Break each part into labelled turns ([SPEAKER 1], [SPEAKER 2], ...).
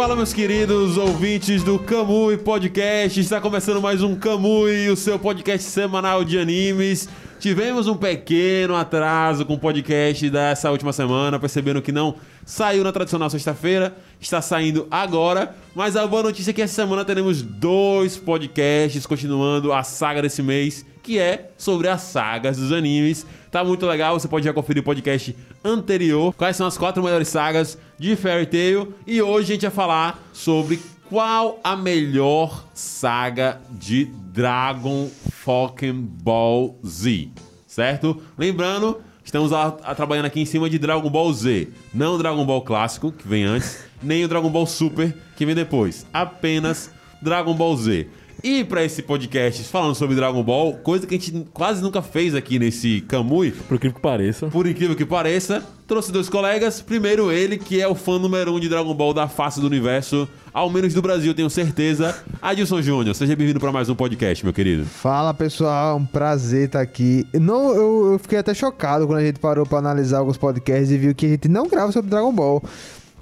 [SPEAKER 1] Fala, meus queridos ouvintes do Camui Podcast. Está começando mais um Camui, o seu podcast semanal de animes. Tivemos um pequeno atraso com o podcast dessa última semana, percebendo que não saiu na tradicional sexta-feira, está saindo agora. Mas a boa notícia é que essa semana teremos dois podcasts continuando a saga desse mês, que é sobre as sagas dos animes. Tá muito legal, você pode já conferir o podcast anterior, quais são as quatro melhores sagas de Fairy Tail. E hoje a gente vai falar sobre qual a melhor saga de Dragon Fucking Ball Z, certo? Lembrando, estamos a, a, trabalhando aqui em cima de Dragon Ball Z, não Dragon Ball clássico, que vem antes, nem o Dragon Ball Super, que vem depois, apenas Dragon Ball Z. E para esse podcast falando sobre Dragon Ball, coisa que a gente quase nunca fez aqui nesse Camui.
[SPEAKER 2] Por incrível que pareça.
[SPEAKER 1] Por incrível que pareça, trouxe dois colegas. Primeiro ele, que é o fã número um de Dragon Ball da face do universo, ao menos do Brasil, tenho certeza. Adilson Júnior, seja bem-vindo para mais um podcast, meu querido.
[SPEAKER 3] Fala pessoal, um prazer estar aqui. Não, eu, eu fiquei até chocado quando a gente parou para analisar alguns podcasts e viu que a gente não grava sobre Dragon Ball.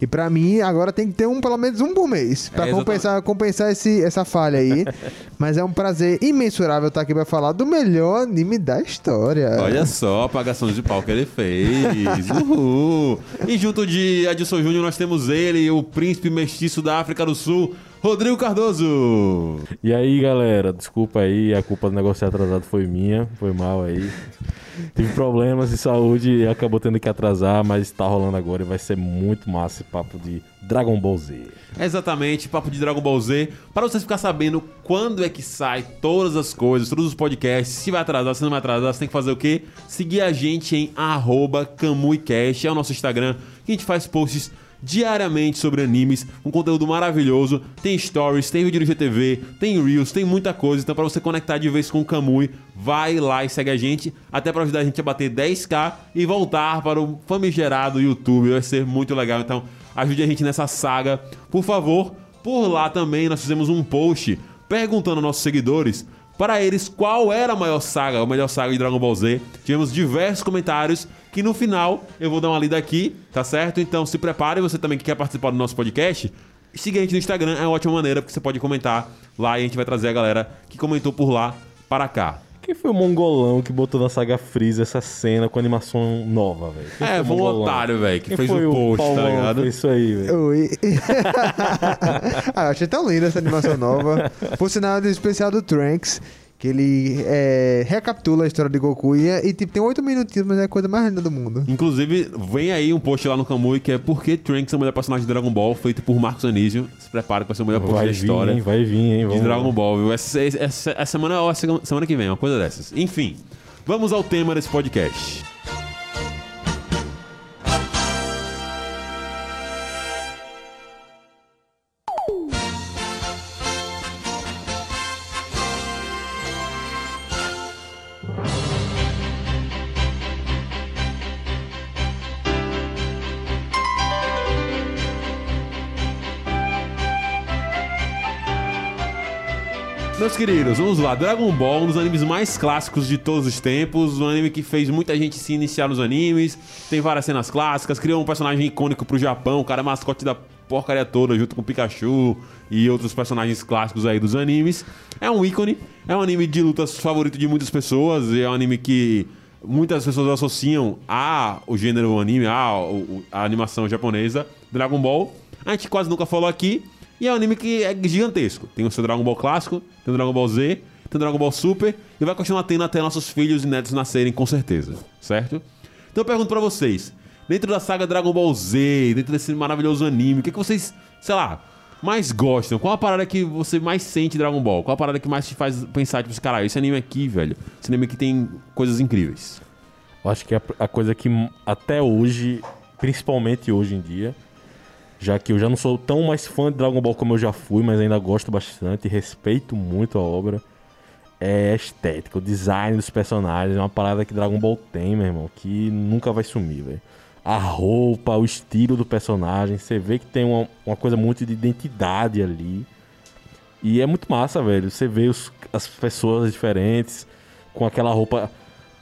[SPEAKER 3] E pra mim, agora tem que ter um, pelo menos um por mês. Pra é, compensar, compensar esse, essa falha aí. Mas é um prazer imensurável estar aqui pra falar do melhor anime da história.
[SPEAKER 1] Olha só a apagação de pau que ele fez. Uhul. E junto de Adilson Júnior, nós temos ele, o príncipe mestiço da África do Sul, Rodrigo Cardoso.
[SPEAKER 2] E aí, galera, desculpa aí, a culpa do negócio atrasado foi minha, foi mal aí. Tive problemas de saúde e acabou tendo que atrasar, mas tá rolando agora e vai ser muito massa esse papo de Dragon Ball Z.
[SPEAKER 1] Exatamente, papo de Dragon Ball Z. Para vocês ficar sabendo quando é que sai todas as coisas, todos os podcasts, se vai atrasar, se não vai atrasar, você tem que fazer o quê? Seguir a gente em @camuicast, é o nosso Instagram, que a gente faz posts diariamente sobre animes, um conteúdo maravilhoso. Tem stories, tem vídeo no GTV, tem reels, tem muita coisa. Então, para você conectar de vez com o Kamui, vai lá e segue a gente, até para ajudar a gente a bater 10k e voltar para o famigerado YouTube. Vai ser muito legal. Então, ajude a gente nessa saga, por favor. Por lá também nós fizemos um post perguntando aos nossos seguidores para eles qual era a maior saga, a melhor saga de Dragon Ball Z. Tivemos diversos comentários que no final eu vou dar uma lida aqui, tá certo? Então se prepare, você também que quer participar do nosso podcast, siga a gente no Instagram, é uma ótima maneira, porque você pode comentar lá e a gente vai trazer a galera que comentou por lá para cá.
[SPEAKER 2] Quem foi o mongolão que botou na saga Freeza essa cena com animação nova, velho?
[SPEAKER 1] É, foi um otário, velho, que Quem fez o post, o tá ligado?
[SPEAKER 2] Isso aí, velho. Oi.
[SPEAKER 3] ah, eu achei tão linda essa animação nova. Por sinal, do especial do Trunks que ele é, recapitula a história de Goku e, e tipo, tem oito minutinhos, mas é a coisa mais linda do mundo.
[SPEAKER 1] Inclusive, vem aí um post lá no Kamui que é Por que Trunks é o melhor personagem de Dragon Ball, feito por Marcos Anísio. Se prepara pra ser o melhor post da história.
[SPEAKER 2] Hein, vai vir, hein?
[SPEAKER 1] Vamos de Dragon Ball, viu? Essa, essa, essa, essa semana ou semana que vem, uma coisa dessas. Enfim, vamos ao tema desse podcast. Queridos, vamos lá. Dragon Ball, um dos animes mais clássicos de todos os tempos. Um anime que fez muita gente se iniciar nos animes. Tem várias cenas clássicas. Criou um personagem icônico pro Japão. O cara mascote da porcaria toda, junto com Pikachu e outros personagens clássicos aí dos animes. É um ícone. É um anime de lutas favorito de muitas pessoas. É um anime que muitas pessoas associam a o gênero anime, a, a animação japonesa, Dragon Ball. A gente quase nunca falou aqui. E é um anime que é gigantesco. Tem o seu Dragon Ball clássico, tem o Dragon Ball Z, tem o Dragon Ball Super e vai continuar tendo até nossos filhos e netos nascerem, com certeza. Certo? Então eu pergunto pra vocês: dentro da saga Dragon Ball Z, dentro desse maravilhoso anime, o que, que vocês, sei lá, mais gostam? Qual a parada que você mais sente Dragon Ball? Qual a parada que mais te faz pensar, tipo, caralho, esse anime aqui, velho, esse anime aqui tem coisas incríveis?
[SPEAKER 2] Eu acho que a coisa que até hoje, principalmente hoje em dia, já que eu já não sou tão mais fã de Dragon Ball como eu já fui, mas ainda gosto bastante respeito muito a obra. É a estética, o design dos personagens, é uma parada que Dragon Ball tem, meu irmão, que nunca vai sumir, velho. A roupa, o estilo do personagem, você vê que tem uma, uma coisa muito de identidade ali. E é muito massa, velho. Você vê os, as pessoas diferentes com aquela roupa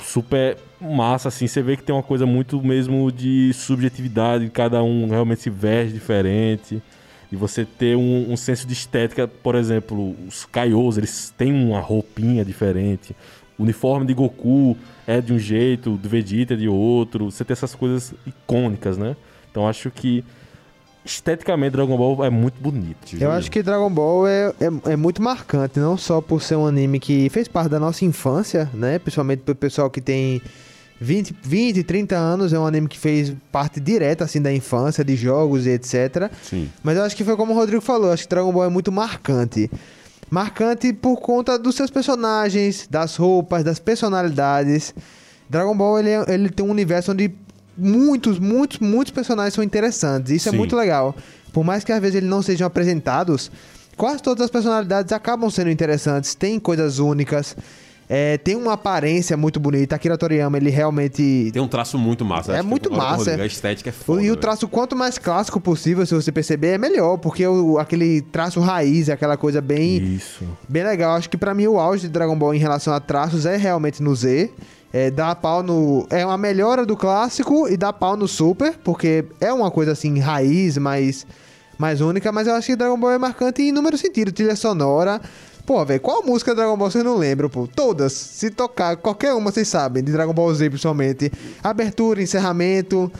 [SPEAKER 2] super massa, assim. Você vê que tem uma coisa muito mesmo de subjetividade, cada um realmente se veste diferente. E você ter um, um senso de estética, por exemplo, os Kaios, eles têm uma roupinha diferente. O uniforme de Goku é de um jeito, do Vegeta é de outro. Você tem essas coisas icônicas, né? Então acho que esteticamente Dragon Ball é muito bonito.
[SPEAKER 3] Eu acho que Dragon Ball é, é, é muito marcante, não só por ser um anime que fez parte da nossa infância, né? Principalmente pro pessoal que tem 20, 20, 30 anos, é um anime que fez parte direta, assim, da infância, de jogos e etc.
[SPEAKER 1] Sim.
[SPEAKER 3] Mas eu acho que foi como o Rodrigo falou, acho que Dragon Ball é muito marcante. Marcante por conta dos seus personagens, das roupas, das personalidades. Dragon Ball, ele, é- ele tem um universo onde muitos, muitos, muitos personagens são interessantes. Isso
[SPEAKER 1] Sim.
[SPEAKER 3] é muito legal. Por mais que às vezes eles não sejam apresentados, quase todas as personalidades acabam sendo interessantes. Tem coisas únicas. é, tem uma aparência muito bonita. Akira Toriyama, ele realmente
[SPEAKER 1] Tem um traço muito massa.
[SPEAKER 3] É muito massa,
[SPEAKER 1] Rodrigo,
[SPEAKER 3] é.
[SPEAKER 1] A estética é foda.
[SPEAKER 3] e o traço quanto mais clássico possível, se você perceber, é melhor, porque o, aquele traço raiz, é aquela coisa bem,
[SPEAKER 2] Isso.
[SPEAKER 3] bem legal. Acho que pra mim o auge de Dragon Ball em relação a traços é realmente no Z. É, dá pau no. É uma melhora do clássico e dá pau no Super, porque é uma coisa assim, raiz, mais, mais única, mas eu acho que Dragon Ball é marcante em inúmeros sentidos. Trilha sonora. Pô, velho, qual música de Dragon Ball vocês não lembram, pô? Todas. Se tocar, qualquer uma vocês sabem, de Dragon Ball Z principalmente. Abertura, encerramento.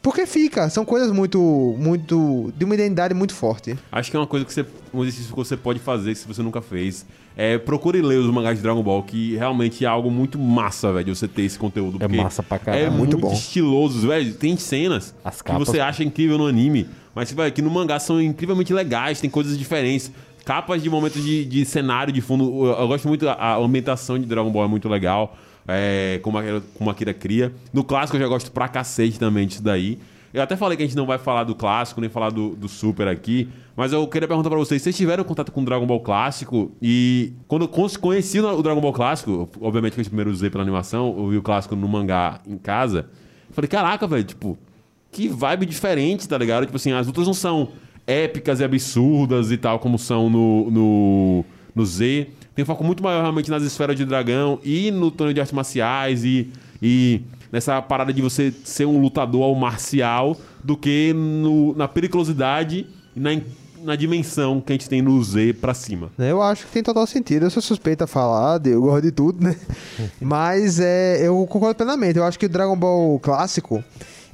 [SPEAKER 3] Porque fica, são coisas muito, muito. de uma identidade muito forte.
[SPEAKER 1] Acho que é uma coisa que você. Um exercício que você pode fazer se você nunca fez. É, procure ler os mangás de Dragon Ball, que realmente é algo muito massa, velho, você ter esse conteúdo.
[SPEAKER 2] É massa pra caralho.
[SPEAKER 1] É
[SPEAKER 3] Muito
[SPEAKER 1] muito,
[SPEAKER 3] bom.
[SPEAKER 1] estiloso, velho. Tem cenas
[SPEAKER 2] As
[SPEAKER 1] que
[SPEAKER 2] capas-
[SPEAKER 1] você acha incrível no anime, mas velho, que no mangá são incrivelmente legais, tem coisas diferentes. Capas de momentos de, de cenário de fundo. Eu, eu gosto muito, a, a ambientação de Dragon Ball é muito legal. É, como, a, como a Kira cria. No clássico eu já gosto pra cacete também disso daí. Eu até falei que a gente não vai falar do clássico, nem falar do, do Super aqui, mas eu queria perguntar pra vocês, vocês tiveram contato com o Dragon Ball clássico? E quando eu conheci o Dragon Ball clássico, obviamente que eu primeiro usei pela animação, eu vi o clássico no mangá em casa, falei, caraca, velho, tipo, que vibe diferente, tá ligado? Tipo assim, as lutas não são épicas e absurdas e tal, como são no, no, no Z. Tem foco muito maior realmente nas esferas de dragão e no torneio de artes marciais e, e nessa parada de você ser um lutador ao marcial do que no, na periculosidade e na, na dimensão que a gente tem no Z pra cima.
[SPEAKER 3] Eu acho que tem total sentido. Eu sou suspeito a falar, eu gosto de tudo, né? Mas é, eu concordo plenamente. Eu acho que o Dragon Ball clássico,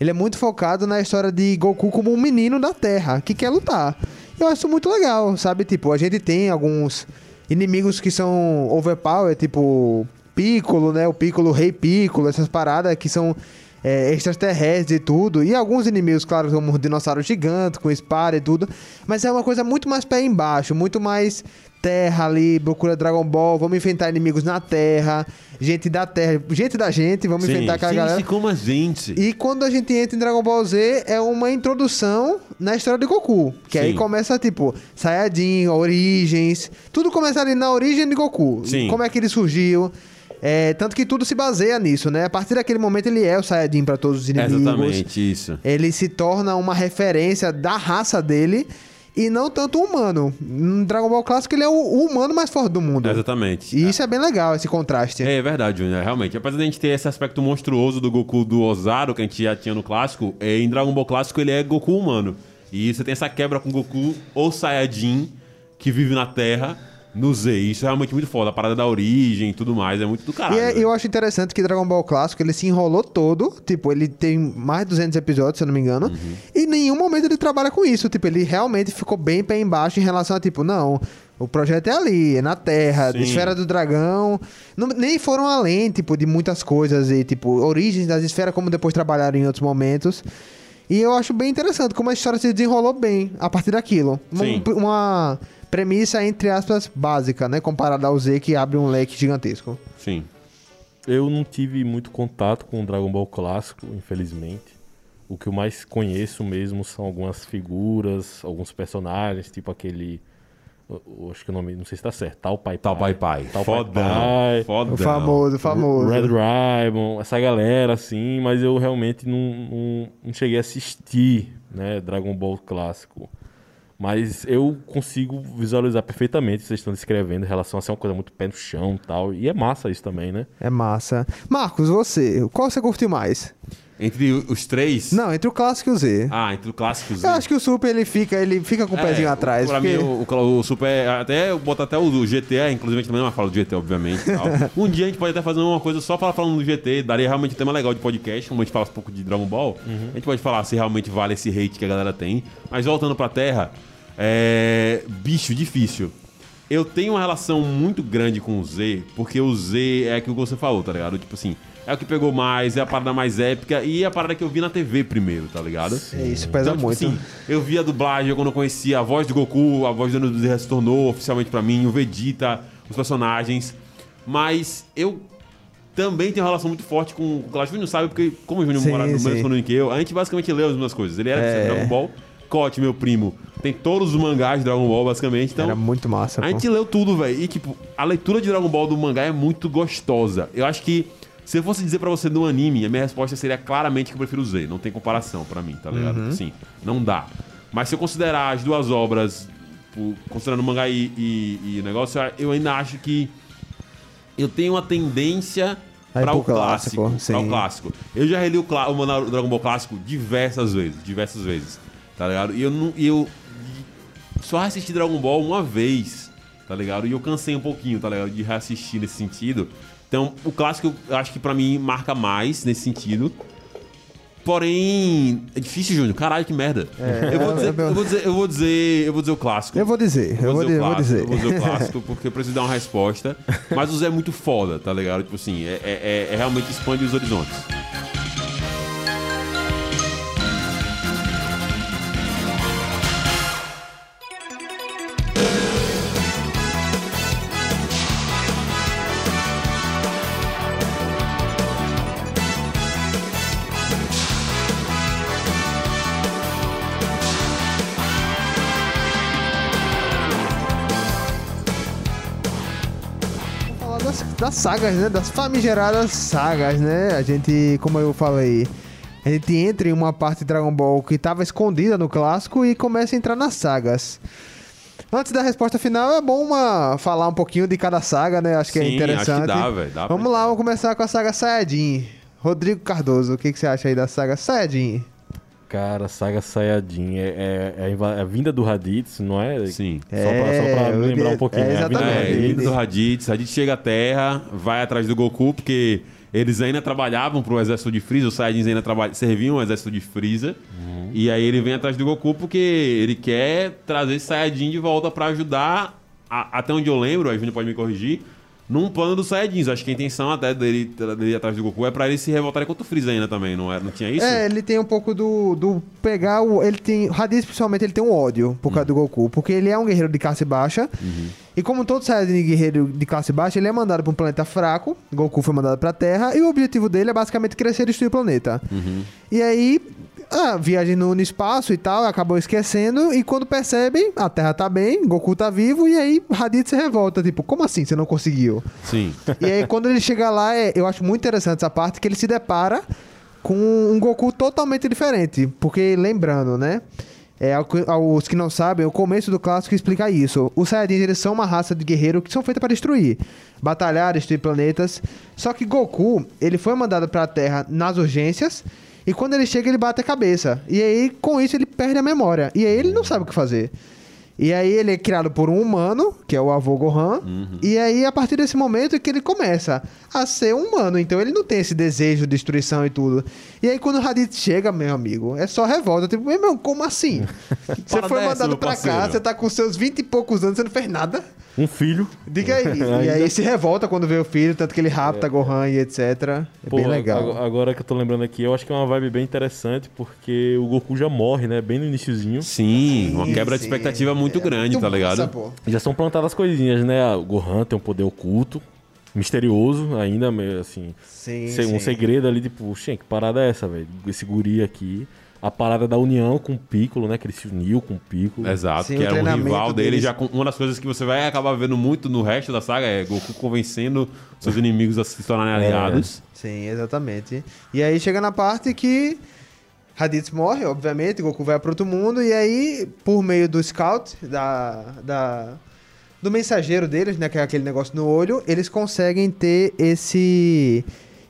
[SPEAKER 3] ele é muito focado na história de Goku como um menino da Terra, que quer lutar. Eu acho isso muito legal, sabe? Tipo, a gente tem alguns inimigos que são overpower, tipo Piccolo, né? O Piccolo, Rei Piccolo, essas paradas que são é, extraterrestres e tudo. E alguns inimigos, claro, como o dinossauro gigante, com espada e tudo. Mas é uma coisa muito mais pé embaixo, muito mais terra ali, procura Dragon Ball, vamos enfrentar inimigos na terra, gente da terra, gente da gente, vamos enfrentar aquela galera.
[SPEAKER 1] gente como a gente.
[SPEAKER 3] E quando a gente entra em Dragon Ball Z, é uma introdução na história de Goku. Que aí
[SPEAKER 1] Sim.
[SPEAKER 3] começa, tipo, Saiyajin, origens. Tudo começa ali na origem de Goku.
[SPEAKER 1] Sim.
[SPEAKER 3] Como é que ele surgiu. É, tanto que tudo se baseia nisso, né? A partir daquele momento ele é o Saiyajin pra todos os
[SPEAKER 1] É
[SPEAKER 3] inimigos.
[SPEAKER 1] exatamente isso.
[SPEAKER 3] Ele se torna uma referência da raça dele e não tanto humano. No Dragon Ball Clássico ele é o, humano mais forte do mundo.
[SPEAKER 1] Exatamente.
[SPEAKER 3] E isso é bem legal, esse contraste.
[SPEAKER 1] É verdade, Júnior, realmente. Apesar de a gente ter esse aspecto monstruoso do Goku do Ozaru, que a gente já tinha no clássico, é, em Dragon Ball clássico ele é Goku humano. E você tem essa quebra com Goku ou Saiyajin, que vive na Terra, no Z. Isso é realmente muito foda. A parada da origem e tudo mais é muito do caralho.
[SPEAKER 3] E é- eu acho interessante que Dragon Ball Clássico, ele se enrolou todo. Tipo, ele tem mais de 200 episódios, se eu não me engano.
[SPEAKER 1] Uhum.
[SPEAKER 3] E em nenhum momento ele trabalha com isso. Tipo, ele realmente ficou bem pé embaixo em relação a, tipo, não... O projeto é ali, é na Terra,
[SPEAKER 1] Sim.
[SPEAKER 3] Esfera do Dragão. Não- nem foram além, tipo, de muitas coisas. E, tipo, origens das esferas, como depois trabalharam em outros momentos. E eu acho bem interessante como a história se desenrolou bem a partir daquilo. Uma-
[SPEAKER 1] Sim.
[SPEAKER 3] uma premissa, entre aspas, básica, né? Comparada ao Z, que abre um leque gigantesco.
[SPEAKER 1] Sim.
[SPEAKER 2] Eu não tive muito contato com o Dragon Ball clássico, infelizmente. O que eu mais conheço mesmo são algumas figuras, alguns personagens, tipo aquele. eu- eu acho que o nome, não sei se tá certo. Tal Pai
[SPEAKER 1] Tal Pai Pai.
[SPEAKER 2] Tal Pai
[SPEAKER 1] Fodão.
[SPEAKER 2] Pai.
[SPEAKER 1] Fodão.
[SPEAKER 3] O famoso, o famoso.
[SPEAKER 2] Red Ribbon, essa galera assim, mas eu realmente não, não, não cheguei a assistir, né, Dragon Ball clássico. Mas eu consigo visualizar perfeitamente o que vocês estão descrevendo em relação a ser uma coisa muito pé no chão e tal. E é massa isso também, né?
[SPEAKER 3] É massa. Marcos, você, qual você curtiu mais?
[SPEAKER 1] Entre os três?
[SPEAKER 3] Não, entre o clássico e o Z.
[SPEAKER 1] Ah, entre o clássico e o Z.
[SPEAKER 3] Eu acho que o Super ele fica, ele fica com o pezinho
[SPEAKER 1] É,
[SPEAKER 3] atrás.
[SPEAKER 1] Pra
[SPEAKER 3] porque-
[SPEAKER 1] mim, o, o- o Super. Até eu boto até o do GT, inclusive a gente também não vai falar do GT, obviamente. e tal. um dia a gente pode até fazer uma coisa só falando do GT, daria realmente um tema legal de podcast, como a gente fala um pouco de Dragon Ball. A gente pode falar se realmente vale esse hate que a galera tem. Mas voltando pra Terra, é. Bicho, difícil. Eu tenho uma relação muito grande com o Z, porque o Z é aquilo que você falou, tá ligado? Tipo assim, é o que pegou mais, é a parada mais épica e é a parada que eu vi na TV primeiro, tá ligado?
[SPEAKER 3] É, isso pesa
[SPEAKER 1] Então, tipo
[SPEAKER 3] muito.
[SPEAKER 1] assim, eu vi a dublagem quando eu conhecia a voz do Goku, a voz do Ano se tornou oficialmente pra mim, o Vegeta, os personagens. Mas eu também tenho uma relação muito forte com o Clash. O Júnior sabe, porque como o Júnior
[SPEAKER 3] Sim,
[SPEAKER 1] mora no
[SPEAKER 3] sim.
[SPEAKER 1] mesmo condomínio que eu, a gente basicamente lê as mesmas coisas. Ele era
[SPEAKER 3] é.
[SPEAKER 1] Dragon Ball, Cote, meu primo, tem todos os mangás de Dragon Ball, basicamente. Então,
[SPEAKER 3] Era muito massa,
[SPEAKER 1] a
[SPEAKER 3] pô.
[SPEAKER 1] gente leu tudo, velho. E, tipo, a leitura de Dragon Ball do mangá é muito gostosa. Eu acho que, se eu fosse dizer pra você do anime, a minha resposta seria claramente que eu prefiro o Z. Não tem comparação pra mim, tá ligado?
[SPEAKER 3] Uhum.
[SPEAKER 1] Sim, não dá. Mas se eu considerar as duas obras, considerando o mangá e, e, e o negócio, eu ainda acho que eu tenho uma tendência para o clássico.
[SPEAKER 3] clássico,
[SPEAKER 1] Pra o clássico. Eu já reli o, o Dragon Ball clássico diversas vezes, diversas vezes, tá ligado? E eu não, e eu só assisti Dragon Ball uma vez, tá ligado? E eu cansei um pouquinho, tá ligado? De reassistir nesse sentido. Então, o clássico, eu acho que pra mim marca mais nesse sentido. Porém, é difícil, Júnior. Caralho, que merda.
[SPEAKER 3] É,
[SPEAKER 1] eu, vou
[SPEAKER 3] é,
[SPEAKER 1] dizer,
[SPEAKER 3] é
[SPEAKER 1] eu vou dizer, eu vou dizer, eu vou dizer o clássico.
[SPEAKER 3] Eu vou dizer, eu vou,
[SPEAKER 1] dizer
[SPEAKER 3] di-
[SPEAKER 1] o
[SPEAKER 3] vou
[SPEAKER 1] clássico,
[SPEAKER 3] dizer.
[SPEAKER 1] Eu vou dizer o clássico porque eu preciso dar uma resposta. Mas o Zé é muito foda, tá ligado? Tipo assim, é- é realmente expande os horizontes.
[SPEAKER 3] Das, sagas, né? Das famigeradas sagas, né? A gente, como eu falei, a gente entra em uma parte de Dragon Ball que estava escondida no clássico e começa a entrar nas sagas. Antes da resposta final, é bom uma, falar um pouquinho de cada saga, né? Acho que é
[SPEAKER 1] Sim,
[SPEAKER 3] interessante.
[SPEAKER 1] acho que dá, velho. Dá
[SPEAKER 3] Vamos lá, vamos começar com a saga Saiyajin. Rodrigo Cardoso, o que, que você acha aí da saga Saiyajin?
[SPEAKER 2] Cara, saga Sayajin é, é- é a inva- a vinda do Raditz, não é?
[SPEAKER 1] Sim.
[SPEAKER 2] Só pra, só pra
[SPEAKER 3] É,
[SPEAKER 2] lembrar um pouquinho.
[SPEAKER 3] é,
[SPEAKER 2] né? A vinda.
[SPEAKER 1] É,
[SPEAKER 2] Raditz.
[SPEAKER 1] vindo do Raditz. Raditz chega à Terra, vai atrás do Goku, porque eles ainda trabalhavam pro exército de Freeza, os Saiyajins ainda serviam o exército de Freeza. E aí ele vem atrás do Goku porque ele quer trazer esse Saiyajin de volta pra ajudar, a- até onde eu lembro, aí o Júnior pode me corrigir, num plano dos Saiyajins. Acho que a intenção até dele, dele atrás do Goku é pra ele se revoltarem contra o Freeza ainda também, não, é, não tinha isso?
[SPEAKER 3] É, ele tem um pouco do, do pegar o. Ele tem. Raditz, principalmente, ele tem um ódio por causa do Goku. Porque ele é um guerreiro de classe baixa. E como todo Saiyajin guerreiro de classe baixa, ele é mandado pra um planeta fraco. Goku foi mandado pra Terra. E o objetivo dele é basicamente crescer e destruir o planeta. E aí. Ah, viagem no, no espaço e tal, acabou esquecendo. E quando percebem, a Terra tá bem, Goku tá vivo. E aí Raditz se revolta. Tipo, como assim você não conseguiu?
[SPEAKER 1] Sim.
[SPEAKER 3] E aí, quando ele chega lá, é- eu acho muito interessante essa parte que ele se depara com um Goku totalmente diferente. Porque, lembrando, né? É, aos que não sabem, o começo do clássico explica isso. Os Saiyajins, eles são uma raça de guerreiro que são feitas para destruir. Batalhar, destruir planetas. Só que Goku, ele foi mandado pra Terra nas urgências. E quando ele chega, ele bate a cabeça. E aí, com isso, ele perde a memória. E aí, ele não sabe o que fazer. E aí ele é criado por um humano, que é o avô Gohan. E aí, a partir desse momento, é que ele começa a ser um humano. Então ele não tem esse desejo de destruição e tudo. E aí, quando o Raditz chega, meu amigo, é só revolta. Tipo, meu irmão, como assim? Você foi mandado pra cá, você tá com seus 20 e poucos anos, você não fez nada.
[SPEAKER 2] Um filho.
[SPEAKER 3] Diga aí. e aí se revolta quando vê o filho, tanto que ele rapta Gohan e etc. É
[SPEAKER 2] Pô,
[SPEAKER 3] bem legal.
[SPEAKER 2] ag- Agora que eu tô lembrando aqui, eu acho que é uma vibe bem interessante, porque o Goku já morre, né? Bem no iniciozinho.
[SPEAKER 1] Sim, uma quebra de
[SPEAKER 3] sim.
[SPEAKER 1] expectativa muito
[SPEAKER 3] É
[SPEAKER 1] grande,
[SPEAKER 3] muito
[SPEAKER 1] tá ligado?
[SPEAKER 2] Já são plantadas coisinhas, né? O Gohan tem um poder oculto, misterioso ainda, meio assim.
[SPEAKER 3] Sim,
[SPEAKER 2] Um
[SPEAKER 3] sim.
[SPEAKER 2] segredo ali, tipo, "Xen, que parada é essa, velho? Esse guri aqui. A parada da união com o Piccolo, né? Que ele se uniu com o Piccolo.
[SPEAKER 1] Exato,
[SPEAKER 3] Sim,
[SPEAKER 1] que
[SPEAKER 3] o
[SPEAKER 1] era um rival dele.
[SPEAKER 3] deles.
[SPEAKER 1] Já com- uma das coisas que você vai acabar vendo muito no resto da saga é Goku convencendo seus inimigos a se tornarem
[SPEAKER 2] É.
[SPEAKER 1] aliados.
[SPEAKER 3] Sim, exatamente. E aí chega na parte que Raditz morre, obviamente, Goku vai para outro mundo, e aí, por meio do Scout, da, da, do mensageiro deles, né, que é aquele negócio no olho, eles conseguem ter esse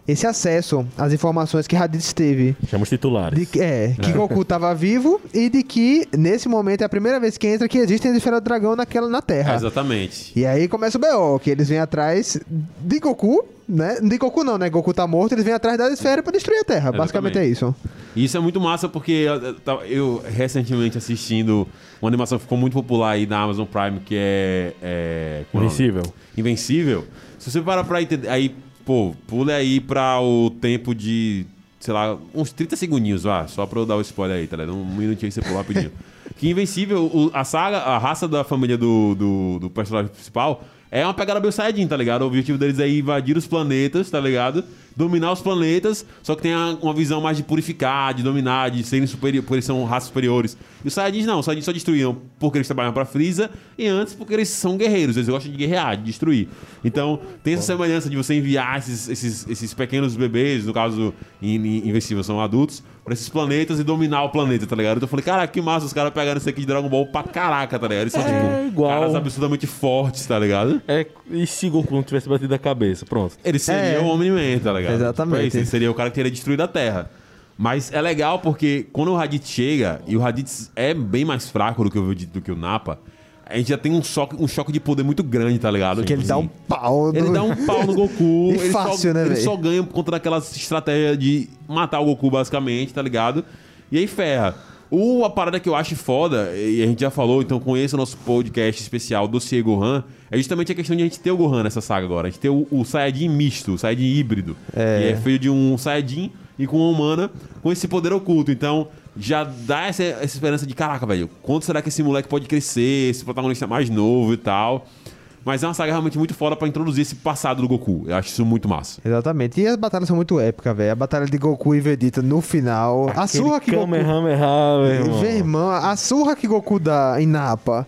[SPEAKER 3] esse acesso às informações que Raditz teve.
[SPEAKER 2] Chama os titulares.
[SPEAKER 3] De que, é, que Goku tava vivo e de que, nesse momento, é a primeira vez que entra que existem as esferas do dragão naquela, na Terra.
[SPEAKER 1] Exatamente.
[SPEAKER 3] E aí começa o B.O., que eles vêm atrás de Goku, né? De Goku não, né? Goku tá morto, eles vêm atrás da esfera pra destruir a Terra. Basicamente é isso.
[SPEAKER 1] E isso é muito massa porque eu, eu tava- eu recentemente assistindo uma animação que ficou muito popular aí na Amazon Prime, que é. é qual é?
[SPEAKER 2] Invencível.
[SPEAKER 1] Invencível. Se você parar pra entender. Aí, pô, pule aí pra o tempo de. Sei lá, uns 30 segundinhos, vá, só pra eu dar o spoiler aí, tá ligado? Um minutinho aí você pula rapidinho. que Invencível, o- a saga, a raça da família do, do, do personagem principal é uma pegada meio Saiyajin, tá ligado? O objetivo deles é invadir os planetas, tá ligado? Dominar os planetas, só que tem a- uma visão mais de purificar, de dominar, de serem superiores, porque eles são raças superiores. E os Saiyajins não, os Saiyajins só destruíam porque eles trabalham pra Freeza e antes porque eles são guerreiros, eles gostam de guerrear, de destruir. Então, tem essa semelhança de você enviar esses, esses, esses pequenos bebês, no caso Invencível são adultos, pra esses planetas e dominar o planeta, tá ligado? Então eu falei, cara, que massa, os caras pegaram isso aqui de Dragon Ball pra caraca, tá ligado? Eles são,
[SPEAKER 2] É,
[SPEAKER 1] tipo,
[SPEAKER 2] igual.
[SPEAKER 1] caras absurdamente fortes, tá ligado?
[SPEAKER 2] É, e se Goku não tivesse batido a cabeça? Pronto.
[SPEAKER 1] Ele seria
[SPEAKER 3] É.
[SPEAKER 1] o Omni-Man, tá ligado?
[SPEAKER 3] Exatamente.
[SPEAKER 1] Tipo, Ele seria o cara que teria destruído a Terra. Mas é legal porque quando o Raditz chega, e o Raditz é bem mais fraco do que o, do que o Nappa, a gente já tem um choque, um choque de poder muito grande, tá ligado?
[SPEAKER 3] Que ele
[SPEAKER 1] Tipo
[SPEAKER 3] dá um
[SPEAKER 1] assim,
[SPEAKER 3] pau. no-
[SPEAKER 1] Ele dá um pau no Goku.
[SPEAKER 3] E
[SPEAKER 1] ele
[SPEAKER 3] fácil,
[SPEAKER 1] só,
[SPEAKER 3] né,
[SPEAKER 1] Ele
[SPEAKER 3] velho?
[SPEAKER 1] só ganha por conta daquela estratégia de matar o Goku, basicamente, tá ligado? E aí ferra. O, a parada que eu acho foda, e a gente já falou, então conheça o nosso podcast especial do Cie Gohan, é justamente a questão de a gente ter o Gohan nessa saga agora. A gente ter o, o Saiyajin misto, o Saiyajin híbrido.
[SPEAKER 3] É.
[SPEAKER 1] Que é feito de um Saiyajin e com uma humana com esse poder oculto. Então, já dá essa, essa esperança de, caraca, velho, quanto será que esse moleque pode crescer, esse protagonista mais novo e tal. Mas é uma saga realmente muito foda pra introduzir esse passado do Goku. Eu acho isso muito massa.
[SPEAKER 3] Exatamente. E as batalhas são muito épicas, velho. A batalha de Goku e Vegeta no final. a surra que Goku...
[SPEAKER 2] Meu irmão.
[SPEAKER 3] A surra que Goku dá em Napa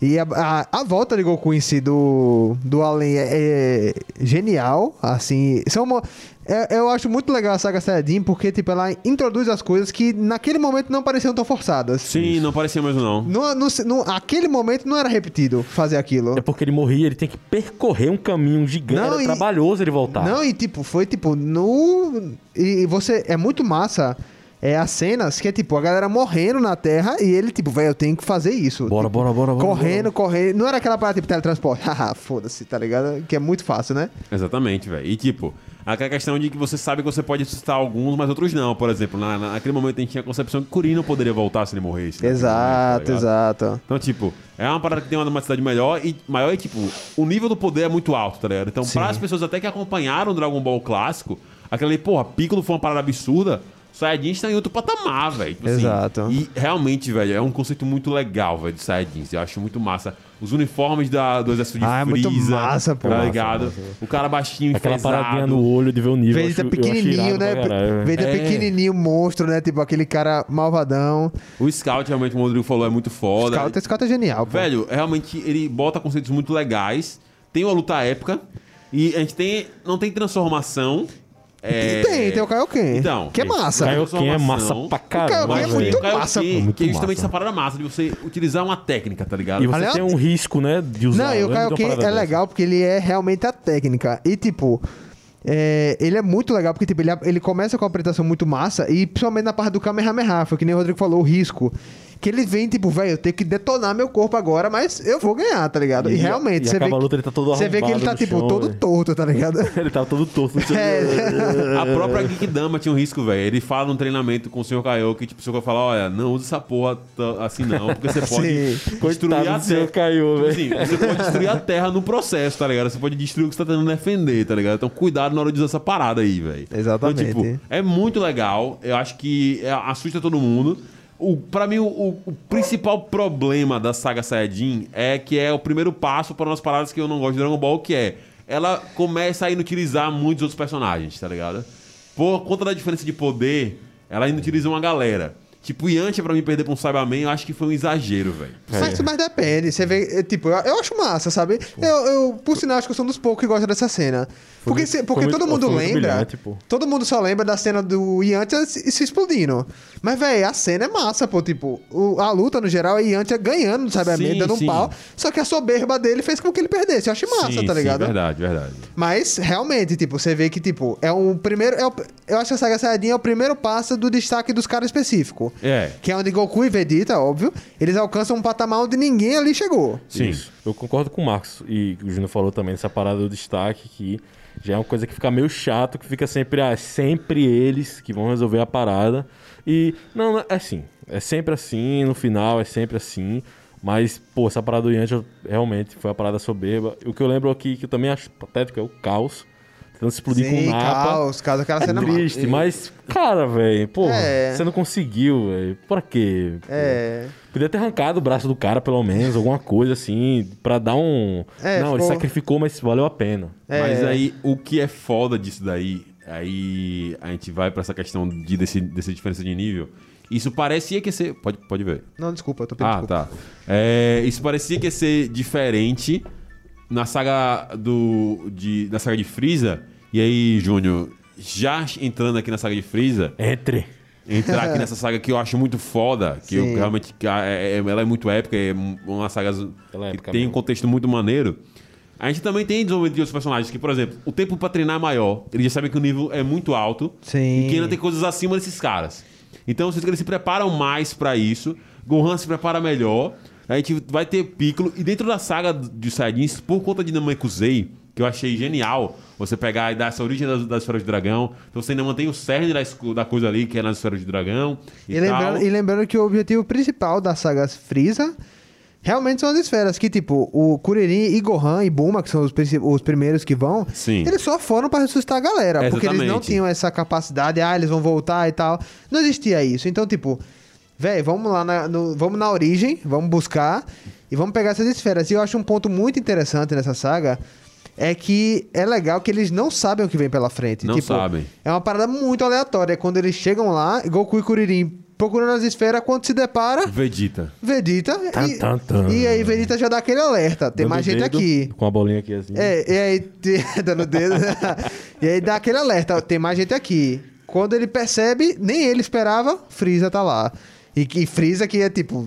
[SPEAKER 3] e a, a, a volta de Goku em si do, do além é, é genial, assim, são uma, é- eu acho muito legal a saga Saiyajin porque, tipo, ela introduz as coisas que naquele momento não pareciam tão forçadas.
[SPEAKER 1] Sim, não parecia mesmo, não.
[SPEAKER 3] No, no, no, aquele momento não era repetido fazer aquilo.
[SPEAKER 2] É porque ele morria, ele tem que percorrer um caminho gigante.
[SPEAKER 3] Não,
[SPEAKER 2] Era
[SPEAKER 3] e-
[SPEAKER 2] trabalhoso ele voltar.
[SPEAKER 3] Não, e tipo, foi tipo, no. E você. É muito massa. É as cenas que é tipo, a galera morrendo na terra e ele, tipo, velho, eu tenho que fazer isso.
[SPEAKER 2] Bora,
[SPEAKER 3] Tipo,
[SPEAKER 2] bora, bora, bora,
[SPEAKER 3] Correndo, correndo. Não era aquela parada tipo teletransporte. Haha, foda-se, tá ligado? Que é muito fácil, né?
[SPEAKER 1] Exatamente, velho. E tipo, aquela questão de que você sabe que você pode assustar alguns, mas outros não. Por exemplo, na, na- naquele momento a gente tinha a concepção que Kuririn não poderia voltar se ele morresse. naquele
[SPEAKER 3] Exato,
[SPEAKER 1] momento, tá
[SPEAKER 3] exato.
[SPEAKER 1] Então, tipo, é uma parada que tem uma dramaticidade melhor e maior e, tipo, o nível do poder é muito alto, tá ligado? Então, para as pessoas até que acompanharam o Dragon Ball clássico, aquela ali, porra, Piccolo foi uma parada absurda, Saiyajins está em outro patamar, velho. Tipo assim,
[SPEAKER 3] Exato.
[SPEAKER 1] e realmente, velho, é um conceito muito legal, velho, de Saiyajins. Eu acho muito massa. Os uniformes da, do exército de
[SPEAKER 3] Ah, é muito
[SPEAKER 1] Freeza,
[SPEAKER 3] massa, pô.
[SPEAKER 1] Tá
[SPEAKER 3] Massa,
[SPEAKER 1] ligado? O cara baixinho,
[SPEAKER 2] Aquela paradinha no olho de ver o nível.
[SPEAKER 3] Vegeta
[SPEAKER 2] acho-
[SPEAKER 3] pequenininho, né? Vegeta
[SPEAKER 1] É.
[SPEAKER 3] pequenininho, monstro, né? Tipo, aquele cara malvadão.
[SPEAKER 1] O Scout, realmente, como o Rodrigo falou, é muito foda.
[SPEAKER 3] Scout, Scout é genial, pô.
[SPEAKER 1] Velho, realmente ele bota conceitos muito legais. Tem uma luta épica. E a gente tem. Não tem transformação. É...
[SPEAKER 3] Tem, tem o Kaioken.
[SPEAKER 1] Então,
[SPEAKER 3] Que é massa.
[SPEAKER 2] Kaioken é massa pra
[SPEAKER 3] Kaioken é
[SPEAKER 1] Mas
[SPEAKER 3] muito
[SPEAKER 1] tem o Kaioken,
[SPEAKER 3] massa, pô.
[SPEAKER 2] Muito
[SPEAKER 1] que é justamente
[SPEAKER 2] massa.
[SPEAKER 1] essa parada massa de você utilizar uma técnica, tá ligado?
[SPEAKER 2] E você
[SPEAKER 3] Aliás-
[SPEAKER 2] tem um risco, né, de usar.
[SPEAKER 3] Não, e o Kaioken é
[SPEAKER 2] dessa?
[SPEAKER 3] legal porque ele é realmente a técnica. E, tipo, é, ele é muito legal porque, tipo, ele, ele começa com uma apresentação muito massa e principalmente na parte do Kamehameha, foi que nem o Rodrigo falou, o risco. Que ele vem, tipo, velho, eu tenho que detonar meu corpo agora, mas eu vou ganhar, tá ligado? E,
[SPEAKER 2] E-
[SPEAKER 3] realmente,
[SPEAKER 2] e
[SPEAKER 3] você vê, que-
[SPEAKER 2] luta, ele tá todo
[SPEAKER 3] você vê que ele tá,
[SPEAKER 2] no
[SPEAKER 3] tipo,
[SPEAKER 2] chão,
[SPEAKER 3] todo
[SPEAKER 2] velho.
[SPEAKER 3] torto, tá ligado?
[SPEAKER 2] Ele tava todo torto. no.
[SPEAKER 3] É.
[SPEAKER 1] A própria Geekdama tinha um risco, velho. Ele fala num treinamento com o Sr. Kaioken, tipo, o Sr. fala, olha, não usa essa porra assim não, porque você pode
[SPEAKER 3] Sim.
[SPEAKER 1] destruir
[SPEAKER 2] Coitado
[SPEAKER 1] a terra.
[SPEAKER 2] Kaioken,
[SPEAKER 1] Tipo assim, você pode destruir a terra no processo, tá ligado? Você pode destruir o que você tá tentando defender, tá ligado? Então cuidado na hora de usar essa parada aí, velho.
[SPEAKER 3] Exatamente.
[SPEAKER 1] Então, tipo, é muito legal. Eu acho que é- assusta todo mundo. O, pra mim, o, o- principal problema da saga Saiyajin é que é o primeiro passo para umas paradas que eu não gosto de Dragon Ball, que é ela começa a inutilizar muitos outros personagens, tá ligado? Por conta da diferença de poder, ela inutiliza uma galera. Tipo, Yantia pra mim perder pra um Cyberman, eu acho que foi um exagero, velho.
[SPEAKER 3] Mas, mas depende. Você vê, é, tipo, eu, eu acho massa, sabe? Eu, eu, por sinal, acho que eu sou um dos poucos que gosta dessa cena. Porque, se- porque
[SPEAKER 2] muito-
[SPEAKER 3] todo mundo lembra. Todo mundo só lembra da cena do Yantia se, se explodindo. Mas, velho, a cena é massa, pô. Tipo, o- a luta no geral é Yantia ganhando do Cyberman,
[SPEAKER 1] Sim,
[SPEAKER 3] dando um
[SPEAKER 1] sim.
[SPEAKER 3] pau. Só que a soberba dele fez com que ele perdesse. Eu acho massa,
[SPEAKER 1] sim,
[SPEAKER 3] tá ligado?
[SPEAKER 1] Sim, verdade, verdade.
[SPEAKER 3] Mas, realmente, tipo, você vê que, tipo, é um primeiro. É o- eu acho que a Saga Saiyajin é o primeiro passo do destaque dos caras específicos.
[SPEAKER 1] É.
[SPEAKER 3] Que é onde Goku e Vegeta, óbvio, eles alcançam um patamar onde ninguém ali chegou.
[SPEAKER 1] Sim.
[SPEAKER 2] Isso. Eu concordo com o Marcos e o Júnior falou também dessa parada do destaque que já é uma coisa que fica meio chato, que fica sempre, ah, é sempre eles que vão resolver a parada. E não, é assim, é sempre assim, no final é sempre assim. Mas, pô, essa parada do Yantia realmente foi uma parada soberba. O que eu lembro aqui, que eu também acho patético, é o caos. Tentando se explodir com o Napa.
[SPEAKER 3] caos, caos, aquela
[SPEAKER 2] É
[SPEAKER 3] cena
[SPEAKER 2] triste, mas, cara, velho, pô,
[SPEAKER 3] É.
[SPEAKER 2] você não conseguiu, velho. Por quê?
[SPEAKER 3] É.
[SPEAKER 2] Podia ter arrancado o braço do cara, pelo menos, alguma coisa assim, pra dar um.
[SPEAKER 3] É,
[SPEAKER 2] não, ele
[SPEAKER 3] ficou-
[SPEAKER 2] sacrificou, mas valeu a pena.
[SPEAKER 3] É.
[SPEAKER 1] Mas aí, o que é foda disso daí, aí a gente vai pra essa questão de, desse, dessa diferença de nível. Isso parecia que ia ser. Pode, pode ver.
[SPEAKER 3] Não, desculpa, eu tô pedindo
[SPEAKER 1] Ah,
[SPEAKER 3] desculpa.
[SPEAKER 1] tá. É, isso parecia que ia ser diferente na saga do. De, na saga de Freeza. E aí, Júnior, já entrando aqui na saga de Freeza,
[SPEAKER 2] Entre.
[SPEAKER 1] entrar aqui nessa saga que eu acho muito foda, que eu realmente. que a- é- é- ela é muito épica, é uma saga
[SPEAKER 2] Ela é
[SPEAKER 1] que
[SPEAKER 2] épica
[SPEAKER 1] tem um
[SPEAKER 2] mesmo.
[SPEAKER 1] contexto muito maneiro. A gente também tem desenvolvimento de outros personagens que, por exemplo, o tempo pra treinar é maior. Eles já sabem que o nível é muito alto.
[SPEAKER 3] Sim.
[SPEAKER 1] E que ainda tem coisas acima desses caras. Então, eu sinto que eles se preparam mais pra isso. Gohan se prepara melhor. A gente vai ter Piccolo. E dentro da saga de Saiyajins, por conta de Namekusei, que eu achei genial, você pegar e dar essa origem das, das esferas de dragão. Então você ainda mantém o cerne da, da coisa ali, que é nas esferas de dragão. E,
[SPEAKER 3] E lembrando, e lembrando que o objetivo principal das sagas Freeza realmente são as esferas. Que, tipo, o Kuririn e Gohan e Bulma, que são os, os primeiros que vão,
[SPEAKER 1] Sim.
[SPEAKER 3] eles só foram pra ressuscitar a galera.
[SPEAKER 1] É,
[SPEAKER 3] porque eles não
[SPEAKER 1] exatamente.
[SPEAKER 3] tinham essa capacidade, ah, eles vão voltar e tal. Não existia isso. Então, tipo, velho, vamos lá, na, no- vamos na origem, vamos buscar e vamos pegar essas esferas. E eu acho um ponto muito interessante nessa saga. É que é legal que eles não sabem o que vem pela frente.
[SPEAKER 1] Não
[SPEAKER 3] Tipo,
[SPEAKER 1] sabem.
[SPEAKER 3] é uma parada muito aleatória. Quando eles chegam lá, Goku e Kuririn procurando as esferas, quando se depara,
[SPEAKER 1] Vegeta.
[SPEAKER 3] Vegeta.
[SPEAKER 2] Tan,
[SPEAKER 3] e,
[SPEAKER 2] tan, tan.
[SPEAKER 3] e aí Vegeta já dá aquele alerta. Tem
[SPEAKER 2] Dando
[SPEAKER 3] mais gente aqui.
[SPEAKER 2] Com a bolinha aqui assim.
[SPEAKER 3] É, e aí, dando dedo. e aí dá aquele alerta, tem mais gente aqui. Quando ele percebe, nem ele esperava, Freeza tá lá. E que Freeza que é tipo.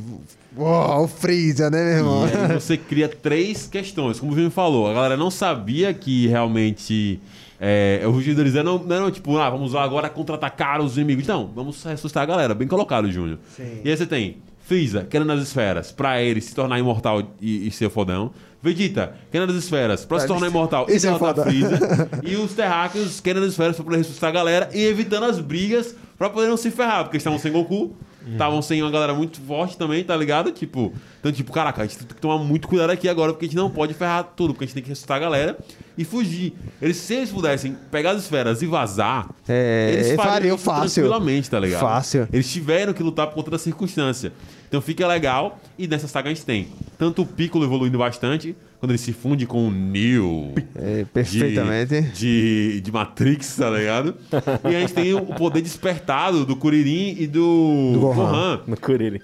[SPEAKER 3] Uau, o Freeza, né, meu irmão?
[SPEAKER 1] E aí você cria três questões. Como o Vini falou, a galera não sabia que realmente. É, o rugido deles não, não tipo, ah, vamos lá agora contra-atacar os inimigos. Não, vamos ressuscitar a galera. Bem colocado, Júnior. E aí você tem Freeza, querendo as esferas, pra ele se tornar imortal e, e ser fodão. Vegeta, querendo as esferas, pra se
[SPEAKER 3] Pra
[SPEAKER 1] tornar imortal e
[SPEAKER 3] Isso é
[SPEAKER 1] derrotar
[SPEAKER 3] foda.
[SPEAKER 1] Freeza. e os terráqueos querendo as esferas pra poder ressuscitar a galera e evitando as brigas pra poder não se ferrar, porque eles estavam sem Goku. Estavam sem uma galera muito forte também, tá ligado? Tipo, então, tipo, caraca, a gente tem que tomar muito cuidado aqui agora, porque a gente não pode ferrar tudo, porque a gente tem que ressuscitar a galera e fugir. Eles, se eles pudessem pegar as esferas e vazar,
[SPEAKER 3] É,
[SPEAKER 1] eles fariam
[SPEAKER 3] fácil.
[SPEAKER 1] tranquilamente, tá ligado?
[SPEAKER 3] Fácil.
[SPEAKER 1] Eles tiveram que lutar por conta da circunstância. Então fica legal, e nessa saga a gente tem tanto o Piccolo evoluindo bastante, quando ele se funde com o Neo.
[SPEAKER 3] É,
[SPEAKER 1] de-
[SPEAKER 3] perfeitamente.
[SPEAKER 1] De, de Matrix, tá ligado? e a gente tem o poder despertado do Kuririn e do,
[SPEAKER 3] Do Gohan.
[SPEAKER 1] Gohan.
[SPEAKER 2] No Kuririn.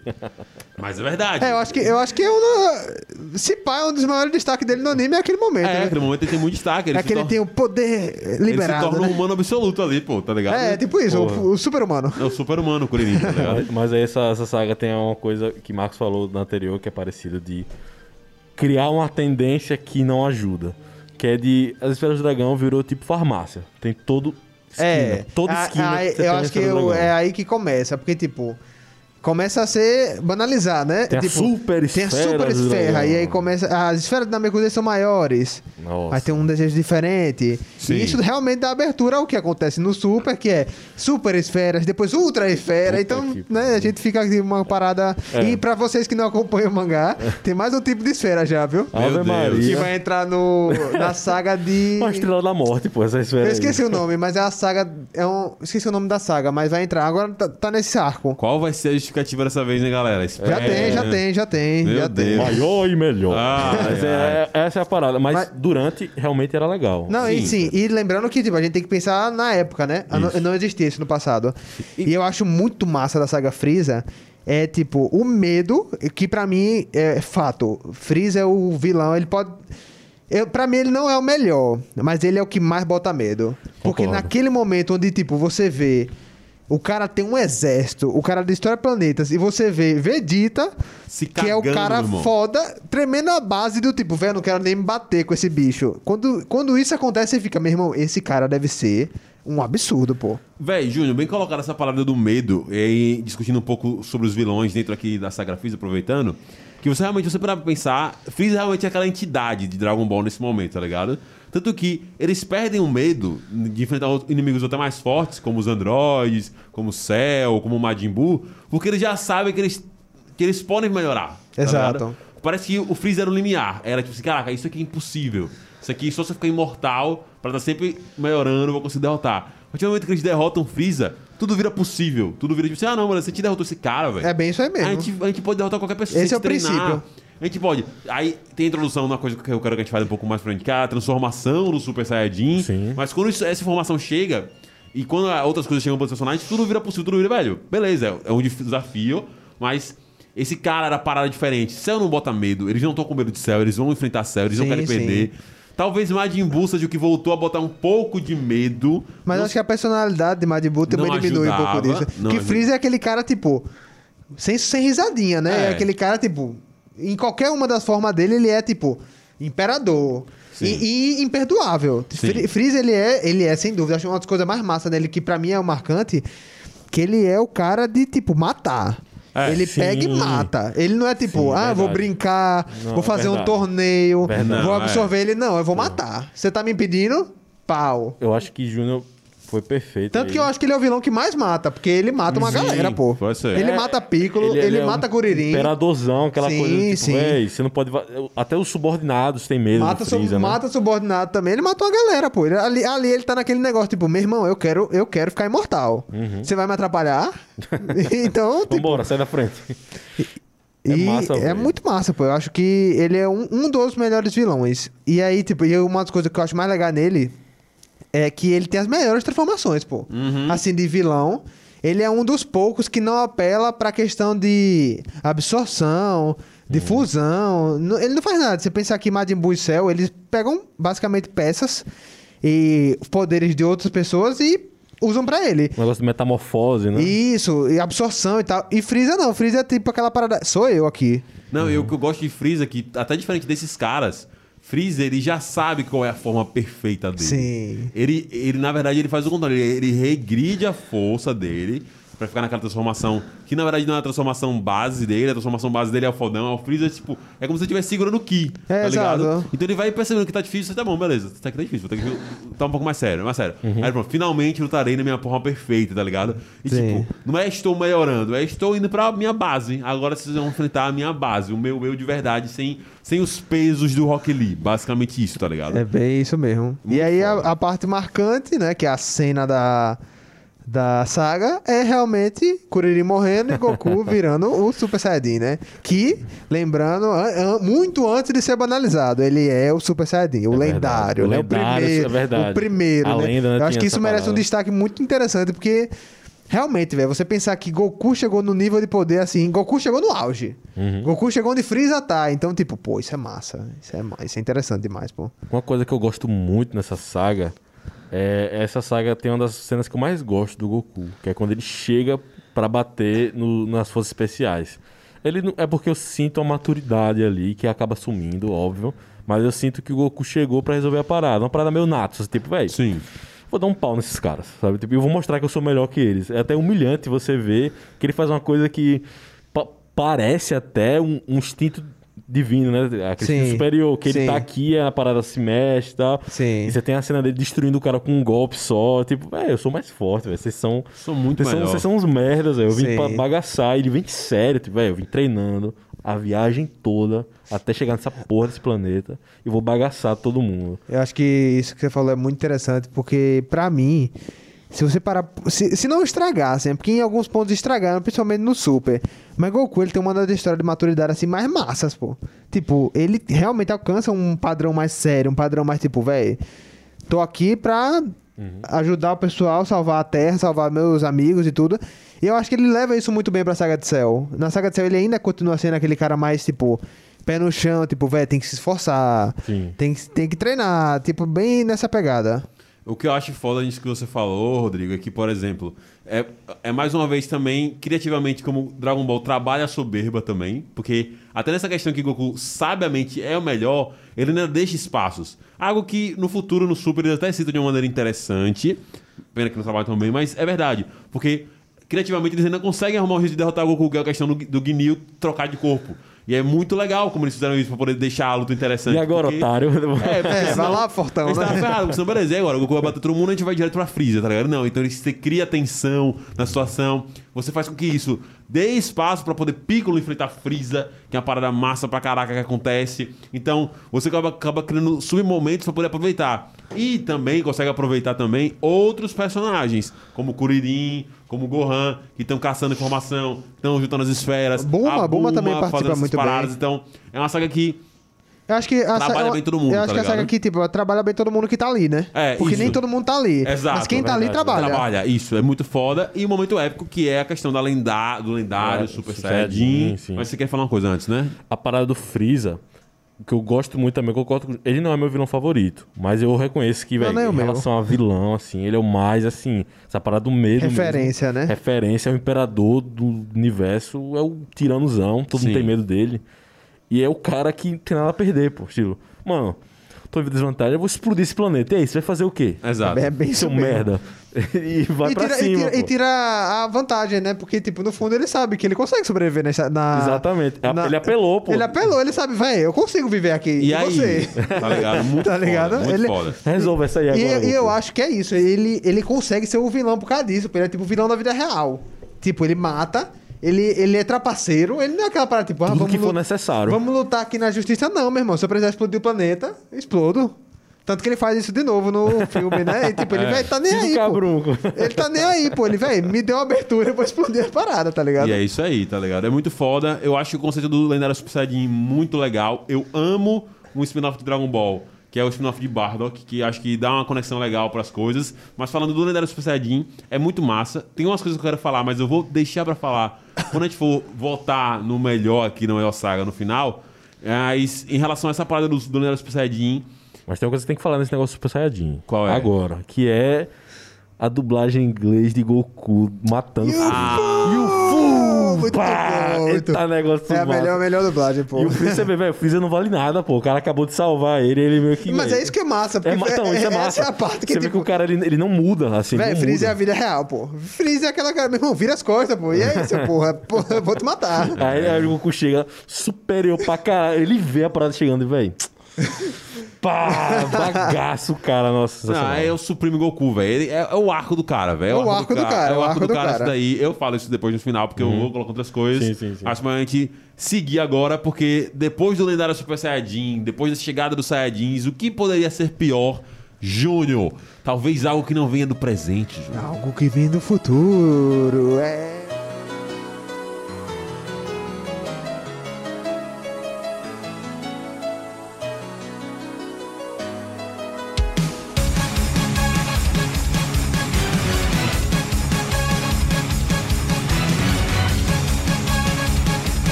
[SPEAKER 1] Mas é verdade.
[SPEAKER 3] É, eu acho que, eu acho que é um do- se pá, é um dos maiores destaques dele no anime é aquele momento.
[SPEAKER 1] É,
[SPEAKER 3] né?
[SPEAKER 1] naquele momento ele tem muito destaque. Ele
[SPEAKER 3] É que ele
[SPEAKER 1] tor-
[SPEAKER 3] tem o poder
[SPEAKER 1] ele se
[SPEAKER 3] liberado.
[SPEAKER 1] torna um
[SPEAKER 3] né?
[SPEAKER 1] humano absoluto ali, pô, tá ligado?
[SPEAKER 3] É, tipo isso,
[SPEAKER 2] Porra.
[SPEAKER 3] o, o super-humano.
[SPEAKER 1] É o super-humano, o Kuririn, tá ligado?
[SPEAKER 2] Mas, mas aí essa, essa saga tem uma coisa que Marcos falou na anterior, que é parecida de criar uma tendência que não ajuda. Que é de. As esferas do dragão virou tipo farmácia. Tem todo. Esquina,
[SPEAKER 3] É,
[SPEAKER 2] toda
[SPEAKER 3] a-
[SPEAKER 2] esquina.
[SPEAKER 3] a-
[SPEAKER 2] tem
[SPEAKER 3] eu
[SPEAKER 2] a
[SPEAKER 3] acho que eu- é aí que começa, porque, tipo, começa a ser banalizar, né?
[SPEAKER 2] Tem a
[SPEAKER 3] tipo,
[SPEAKER 2] super
[SPEAKER 3] Tem a
[SPEAKER 2] esfera
[SPEAKER 3] super
[SPEAKER 2] do
[SPEAKER 3] esfera,
[SPEAKER 2] dragão.
[SPEAKER 3] e aí começa. As esferas da Namekusei são maiores.
[SPEAKER 2] Nossa.
[SPEAKER 3] Vai ter um desejo diferente.
[SPEAKER 1] Sim.
[SPEAKER 3] E isso realmente dá abertura ao que acontece no Super, que é super esferas, depois ultra esfera.
[SPEAKER 2] Puta
[SPEAKER 3] então,
[SPEAKER 2] que
[SPEAKER 3] né, a gente fica aqui uma parada.
[SPEAKER 2] É.
[SPEAKER 3] E pra vocês que não acompanham o mangá, tem mais um tipo de esfera já, viu?
[SPEAKER 1] Meu
[SPEAKER 2] Ave
[SPEAKER 1] Deus.
[SPEAKER 3] Que
[SPEAKER 2] Maria.
[SPEAKER 3] vai entrar no, na saga de.
[SPEAKER 2] Uma estrela da morte, pô, essa esfera.
[SPEAKER 3] Eu
[SPEAKER 2] aí.
[SPEAKER 3] esqueci o nome, mas é a saga. É um, esqueci o nome da saga, mas vai entrar. Agora tá, tá nesse arco.
[SPEAKER 1] Qual vai ser a justificativa dessa vez, né, galera?
[SPEAKER 3] Já tem, já tem, já tem.
[SPEAKER 1] Meu
[SPEAKER 3] já
[SPEAKER 1] Deus.
[SPEAKER 3] tem.
[SPEAKER 2] Maior e melhor.
[SPEAKER 1] Ah,
[SPEAKER 2] Mas é, é- essa é a parada. Mas,
[SPEAKER 3] Mas-
[SPEAKER 2] durante, realmente era legal.
[SPEAKER 3] Não, e
[SPEAKER 1] Sim.
[SPEAKER 3] sim, e lembrando que tipo, a gente tem que pensar na época, né? Não,
[SPEAKER 2] Isso.
[SPEAKER 3] não existia isso no passado. E eu acho muito massa da saga Freeza é tipo o medo, que pra mim é fato. Freeza é o vilão, ele pode eu, pra mim ele não é o melhor, mas ele é o que mais bota medo. Porque
[SPEAKER 2] Concordo.
[SPEAKER 3] naquele momento onde tipo você vê o cara tem um exército, o cara destrói planetas, e você vê Vegeta,
[SPEAKER 1] Se
[SPEAKER 3] que é o
[SPEAKER 1] cagando,
[SPEAKER 3] cara foda, tremendo a base do tipo, velho, não quero nem me bater com esse bicho. Quando, quando isso acontece, você fica, meu irmão, esse cara deve ser um absurdo, pô.
[SPEAKER 1] Véi, Júnior, bem colocado essa palavra do medo, e discutindo um pouco sobre os vilões dentro aqui da saga Freeza, aproveitando, que você realmente, você parar pra pensar, Freeza realmente é aquela entidade de Dragon Ball nesse momento, tá ligado? Tanto que eles perdem o medo de enfrentar inimigos até mais fortes, como os androides, como o Cell, como o Majin Buu, porque eles já sabem que eles, que eles podem melhorar. tá
[SPEAKER 3] Exato.
[SPEAKER 1] ligado? Parece que o Freeza era o limiar. Era tipo assim, caraca, isso aqui é impossível. Isso aqui, só se eu ficar imortal, pra estar sempre melhorando, eu vou conseguir derrotar. A partir do momento que eles derrotam o Freeza, tudo vira possível. Tudo vira tipo assim, ah não, mano, você te derrotou esse cara, velho.
[SPEAKER 3] É bem isso aí mesmo.
[SPEAKER 1] A gente, a gente pode derrotar qualquer pessoa.
[SPEAKER 3] Esse
[SPEAKER 1] se
[SPEAKER 3] é o
[SPEAKER 1] treinar.
[SPEAKER 3] princípio.
[SPEAKER 1] A gente pode. Aí tem a introdução numa coisa que eu quero que a gente fale um pouco mais pra frente, que é a transformação do Super Saiyajin.
[SPEAKER 2] Sim.
[SPEAKER 1] Mas quando isso- essa informação chega, e quando outras coisas chegam para os personagens, tudo vira possível, tudo vira, velho. Beleza, é- é um desafio, mas esse cara era parada diferente. Cell não bota medo, eles não estão com medo de Cell, eles vão enfrentar Cell, eles não
[SPEAKER 3] Sim,
[SPEAKER 1] querem
[SPEAKER 3] sim.
[SPEAKER 1] perder. Talvez Majin Buu seja o que voltou a botar um pouco de medo.
[SPEAKER 3] Mas
[SPEAKER 1] Não
[SPEAKER 3] acho que a personalidade de Majin Buu também
[SPEAKER 1] Não
[SPEAKER 3] diminui um pouco disso.
[SPEAKER 1] não
[SPEAKER 3] que. Freeza é aquele cara, tipo, sem, sem risadinha, né? É.
[SPEAKER 1] É.
[SPEAKER 3] aquele cara, tipo, em qualquer uma das formas dele, ele é, tipo, imperador.
[SPEAKER 1] Sim.
[SPEAKER 3] E, e imperdoável.
[SPEAKER 1] Sim.
[SPEAKER 3] Fre- Freeza, ele é, ele é, sem dúvida, acho uma das coisas mais massas dele, que pra mim é o marcante, que ele é o cara de, tipo, matar.
[SPEAKER 1] É,
[SPEAKER 3] ele
[SPEAKER 2] sim.
[SPEAKER 3] pega e mata. Ele não é tipo,
[SPEAKER 2] Sim,
[SPEAKER 3] ah, vou
[SPEAKER 2] verdade.
[SPEAKER 3] brincar,
[SPEAKER 2] Não,
[SPEAKER 3] vou fazer um
[SPEAKER 2] verdade.
[SPEAKER 3] torneio,
[SPEAKER 2] Verdade.
[SPEAKER 3] vou
[SPEAKER 1] é.
[SPEAKER 3] absorver ele. Não, eu vou matar. Você tá me impedindo? Pau.
[SPEAKER 2] Eu acho que Júnior foi perfeito.
[SPEAKER 3] Tanto
[SPEAKER 2] aí.
[SPEAKER 3] que eu acho que ele é o vilão que mais mata, porque ele mata uma
[SPEAKER 1] Sim,
[SPEAKER 3] galera, pô.
[SPEAKER 1] pode ser.
[SPEAKER 3] Ele
[SPEAKER 2] É,
[SPEAKER 3] mata Piccolo, ele,
[SPEAKER 2] é um
[SPEAKER 3] mata Kuririn,
[SPEAKER 2] Imperadorzão, aquela
[SPEAKER 3] Sim,
[SPEAKER 2] coisa tipo,
[SPEAKER 3] sim.
[SPEAKER 2] véi, você não pode. Até os subordinados têm medo
[SPEAKER 3] mata,
[SPEAKER 2] do
[SPEAKER 3] sub-
[SPEAKER 2] Freeza, né?
[SPEAKER 3] mata subordinado também. Ele matou uma galera, pô. Ele- ali, ali ele tá naquele negócio, tipo, meu irmão, eu quero, eu quero ficar imortal. Você vai me atrapalhar? então, tipo,
[SPEAKER 2] Vambora, sai da frente.
[SPEAKER 3] E
[SPEAKER 2] É massa,
[SPEAKER 3] é muito massa, pô. Eu acho que ele é um, um dos melhores vilões. E aí, tipo, e uma das coisas que eu acho mais legal nele é que ele tem as melhores transformações, pô. Assim, de vilão. Ele é um dos poucos que não apela pra questão de absorção, de fusão. N- Ele não faz nada. Você pensar que Majin Buu e Cell, eles pegam basicamente peças e poderes de outras pessoas e usam pra ele.
[SPEAKER 2] Um negócio de metamorfose, né?
[SPEAKER 3] Isso, e absorção e tal. E Freeza não, Freeza é tipo aquela parada. Sou eu aqui.
[SPEAKER 1] Não, e o que eu gosto de Freeza é que, até diferente desses caras, Freeza, ele já sabe qual é a forma perfeita dele.
[SPEAKER 3] Sim.
[SPEAKER 1] Ele, ele na verdade, ele faz o contrário. Ele, ele regride a força dele pra ficar naquela transformação, que na verdade não é a transformação base dele, a transformação base dele é o fodão, é o Freeza, tipo, é como se ele estivesse segurando o Ki,
[SPEAKER 3] É,
[SPEAKER 1] tá ligado?
[SPEAKER 3] exato.
[SPEAKER 1] Então ele vai percebendo que tá difícil, tá bom, beleza, tá aqui tá difícil, vou ter que tá um pouco mais sério, mais sério. Aí pronto, finalmente lutarei na minha forma perfeita, tá ligado? E
[SPEAKER 3] Sim.
[SPEAKER 1] tipo, não é estou melhorando, é estou indo pra minha base. Agora vocês vão enfrentar a minha base, o meu eu de verdade, sem, sem os pesos do Rock Lee. Basicamente isso, tá ligado?
[SPEAKER 3] É bem isso mesmo. e
[SPEAKER 1] Muito
[SPEAKER 3] aí a, a parte marcante, né, que é a cena da, da saga, é realmente Kuririn morrendo e Goku virando o Super Saiyajin, né? Que, lembrando, an- an- muito antes de ser banalizado, ele é o Super Saiyajin, o
[SPEAKER 2] É
[SPEAKER 3] lendário,
[SPEAKER 2] O
[SPEAKER 3] né?
[SPEAKER 2] lendário,
[SPEAKER 3] o primeiro,
[SPEAKER 2] é verdade.
[SPEAKER 3] o primeiro,
[SPEAKER 2] A
[SPEAKER 3] né?
[SPEAKER 2] lenda, né,
[SPEAKER 3] Eu acho que isso merece um
[SPEAKER 2] parada.
[SPEAKER 3] destaque muito interessante, porque Realmente, velho, você pensar que Goku chegou no nível de poder assim, Goku chegou no auge.
[SPEAKER 2] Uhum.
[SPEAKER 3] Goku chegou onde Freeza tá. Então, tipo, pô, isso é massa. Isso é, isso é interessante demais, pô.
[SPEAKER 2] Uma coisa que eu gosto muito nessa saga é essa saga tem uma das cenas que eu mais gosto do Goku, que é quando ele chega pra bater no- nas forças especiais. Ele não- é porque eu sinto a maturidade ali que acaba sumindo, óbvio, mas eu sinto que o Goku chegou pra resolver a parada, uma parada meio nato, tipo, velho,
[SPEAKER 1] Sim.
[SPEAKER 2] vou dar um pau nesses caras, sabe? Tipo, eu vou mostrar que eu sou melhor que eles. É até humilhante você ver que ele faz uma coisa que pa- parece até um, um instinto divino, né? Instinto superior, que ele
[SPEAKER 3] sim.
[SPEAKER 2] tá aqui, a parada se mexe e tal.
[SPEAKER 3] Sim.
[SPEAKER 2] E você tem a cena dele destruindo o cara com um golpe só. Tipo, velho, eu sou mais forte, velho. Vocês são.
[SPEAKER 1] Sou muito
[SPEAKER 2] vocês são, vocês são uns merdas, velho. Eu vim
[SPEAKER 3] Sim.
[SPEAKER 2] pra bagaçar. Ele vem sério, tipo, velho, eu vim treinando a viagem toda até chegar nessa porra desse planeta e vou bagaçar todo mundo.
[SPEAKER 3] Eu acho que isso que você falou é muito interessante, porque pra mim, Se você parar. Se, se não estragassem, porque em alguns pontos estragaram, principalmente no Super. Mas Goku, ele tem uma das histórias de maturidade assim mais massas, pô. Tipo, ele realmente alcança um padrão mais sério, um padrão mais tipo, velho. Tô aqui pra ajudar o pessoal, salvar a Terra, salvar meus amigos e tudo. E eu acho que ele leva isso muito bem pra saga de Cell. Na saga de Cell ele ainda continua sendo aquele cara mais, tipo, pé no chão, tipo, velho, tem que se esforçar.
[SPEAKER 2] Sim.
[SPEAKER 3] Tem, que- tem que treinar, tipo, bem nessa pegada.
[SPEAKER 1] O que eu acho foda nisso que você falou, Rodrigo, é que, por exemplo, é, é mais uma vez também, criativamente, como Dragon Ball trabalha a soberba também, porque até nessa questão que Goku sabiamente é o melhor, ele ainda deixa espaços. Algo que no futuro, no Super, eles até citam de uma maneira interessante. Pena que não trabalha tão bem, mas é verdade. Porque criativamente eles ainda conseguem arrumar um jeito de derrotar o Goku, que é a questão do, do Ginyu trocar de corpo. E é muito legal como eles fizeram isso pra poder deixar a luta interessante.
[SPEAKER 2] E agora,
[SPEAKER 1] porque-
[SPEAKER 2] otário?
[SPEAKER 1] É,
[SPEAKER 3] É, vai lá, Fortão,
[SPEAKER 1] Eles
[SPEAKER 3] né?
[SPEAKER 1] estavam ferrados, porque senão beleza, e agora? O Goku vai bater todo mundo, a gente vai direto pra Freeza, tá ligado? Não, então você cria tensão na situação, você faz com que isso dê espaço pra poder Piccolo enfrentar Freeza, que é uma parada massa pra caraca que acontece. Então, você acaba, acaba criando submomentos pra poder aproveitar. E também consegue aproveitar também outros personagens, como Kuririn, como Gohan, que estão caçando informação, estão juntando as esferas.
[SPEAKER 3] Bulma,
[SPEAKER 1] a
[SPEAKER 3] Bulma também
[SPEAKER 1] fazendo
[SPEAKER 3] participa muito
[SPEAKER 1] paradas.
[SPEAKER 3] bem.
[SPEAKER 1] Então, é uma saga que
[SPEAKER 3] Eu acho que a
[SPEAKER 1] Trabalha
[SPEAKER 3] saga-
[SPEAKER 1] bem todo mundo,
[SPEAKER 3] Eu acho
[SPEAKER 1] tá
[SPEAKER 3] que a saga aqui, tipo, trabalha bem todo mundo que tá ali, né?
[SPEAKER 1] É,
[SPEAKER 3] Porque
[SPEAKER 1] isso.
[SPEAKER 3] nem todo mundo tá ali.
[SPEAKER 1] Exato,
[SPEAKER 3] Mas quem tá ali trabalha.
[SPEAKER 1] Trabalha, isso, é muito foda. E o momento épico, que é a questão da lenda, do lendário,
[SPEAKER 2] É,
[SPEAKER 1] Super Saiyajin. Mas você quer falar uma coisa antes, né?
[SPEAKER 2] A parada do Freeza, que eu gosto muito também, que eu com- ele não é meu vilão favorito, mas eu reconheço que, velho,
[SPEAKER 3] o
[SPEAKER 2] em
[SPEAKER 3] meu.
[SPEAKER 2] relação a vilão, assim, ele é o mais, assim, essa parada do medo
[SPEAKER 3] Referência,
[SPEAKER 2] mesmo.
[SPEAKER 3] né?
[SPEAKER 2] Referência, é o imperador do universo, é o tiranozão, todo
[SPEAKER 1] Sim.
[SPEAKER 2] mundo tem medo dele. E é o cara que não tem nada a perder, pô, estilo, mano, tô em desvantagem, eu vou explodir esse planeta, e aí, você vai fazer o quê?
[SPEAKER 1] Exato.
[SPEAKER 3] É bem isso
[SPEAKER 2] Seu merda. e vai
[SPEAKER 3] E
[SPEAKER 2] pra
[SPEAKER 3] tira, e,
[SPEAKER 2] cima,
[SPEAKER 3] tira, e tira a vantagem, né? Porque, tipo, no fundo ele sabe que ele consegue sobreviver nessa, na...
[SPEAKER 2] Exatamente. Ele apelou, pô.
[SPEAKER 3] Ele apelou, ele sabe, velho, eu consigo viver aqui.
[SPEAKER 1] E,
[SPEAKER 3] E,
[SPEAKER 1] aí?
[SPEAKER 3] você?
[SPEAKER 1] Tá ligado? Muito
[SPEAKER 3] Tá ligado?
[SPEAKER 1] foda, muito
[SPEAKER 3] Ele-
[SPEAKER 1] foda.
[SPEAKER 2] Resolve essa aí
[SPEAKER 3] E,
[SPEAKER 2] agora.
[SPEAKER 3] e eu
[SPEAKER 2] Goku.
[SPEAKER 3] acho que é isso. Ele, ele consegue ser o vilão por causa disso. Ele é tipo o vilão da vida real. Tipo, ele mata, ele, ele é trapaceiro, ele não é aquela parada tipo, ah,
[SPEAKER 2] Tudo
[SPEAKER 3] vamos
[SPEAKER 2] que for necessário.
[SPEAKER 3] Vamos lutar aqui na justiça, não, meu irmão. Se eu precisar explodir o planeta, explodo. Tanto que ele faz isso de novo no filme, né? E, tipo, ele,
[SPEAKER 1] É.
[SPEAKER 3] velho, tá nem aí, pô. Ele tá nem aí, pô. Ele, velho, me deu uma abertura, eu vou explodir a parada, tá ligado?
[SPEAKER 1] E é isso aí, tá ligado? É muito foda. Eu acho o conceito do lendário Super Saiyajin muito legal. Eu amo um spin-off de Dragon Ball, que é o spin-off de Bardock, que acho que dá uma conexão legal pras coisas. Mas falando do lendário Super Saiyajin, é muito massa. Tem umas coisas que eu quero falar, mas eu vou deixar pra falar quando a gente for votar no melhor aqui, no melhor saga no final. Mas em relação a essa parada do, do lendário Super Saiyajin,
[SPEAKER 2] Mas tem uma coisa que tem que falar nesse negócio do Super Saiyajin.
[SPEAKER 1] Qual é?
[SPEAKER 2] Agora, que é a dublagem em inglês de Goku matando
[SPEAKER 3] Ah, muito
[SPEAKER 2] Pá!
[SPEAKER 3] bom, muito
[SPEAKER 2] negócio
[SPEAKER 3] É a
[SPEAKER 2] massa.
[SPEAKER 3] melhor, a melhor dublagem, pô.
[SPEAKER 2] E o vê, velho, o Freeza não vale nada, pô. O cara acabou de salvar ele, ele meio que...
[SPEAKER 3] Mas é isso que é massa, porque
[SPEAKER 2] É, então, isso é massa.
[SPEAKER 3] essa é a parte que,
[SPEAKER 2] você vê
[SPEAKER 3] tipo,
[SPEAKER 2] que o cara, ele, ele não muda, assim,
[SPEAKER 3] Véi,
[SPEAKER 2] não
[SPEAKER 3] Freeze é a vida real, pô. Freeze é aquela cara, meu irmão, vira as costas, pô. E aí, seu porra? Porra, eu vou te matar.
[SPEAKER 2] Aí, aí o Goku chega superior pra caralho. Ele vê a parada chegando e, velho... Pá, bagaço, cara, nossa.
[SPEAKER 1] Não,
[SPEAKER 2] sensacional.
[SPEAKER 1] é o Supreme Goku, velho. É, é o arco do cara, velho.
[SPEAKER 3] É o arco do cara,
[SPEAKER 1] É o arco do cara, isso daí. Eu falo isso depois no final, porque eu vou colocar outras coisas.
[SPEAKER 2] Sim, sim, sim.
[SPEAKER 1] Acho que a gente seguir agora, porque depois do lendário Super Saiyajin, depois da chegada dos Saiyajins, o que poderia ser pior? Júnior, talvez algo que não venha do presente, Júnior.
[SPEAKER 3] Algo que vem do futuro, é...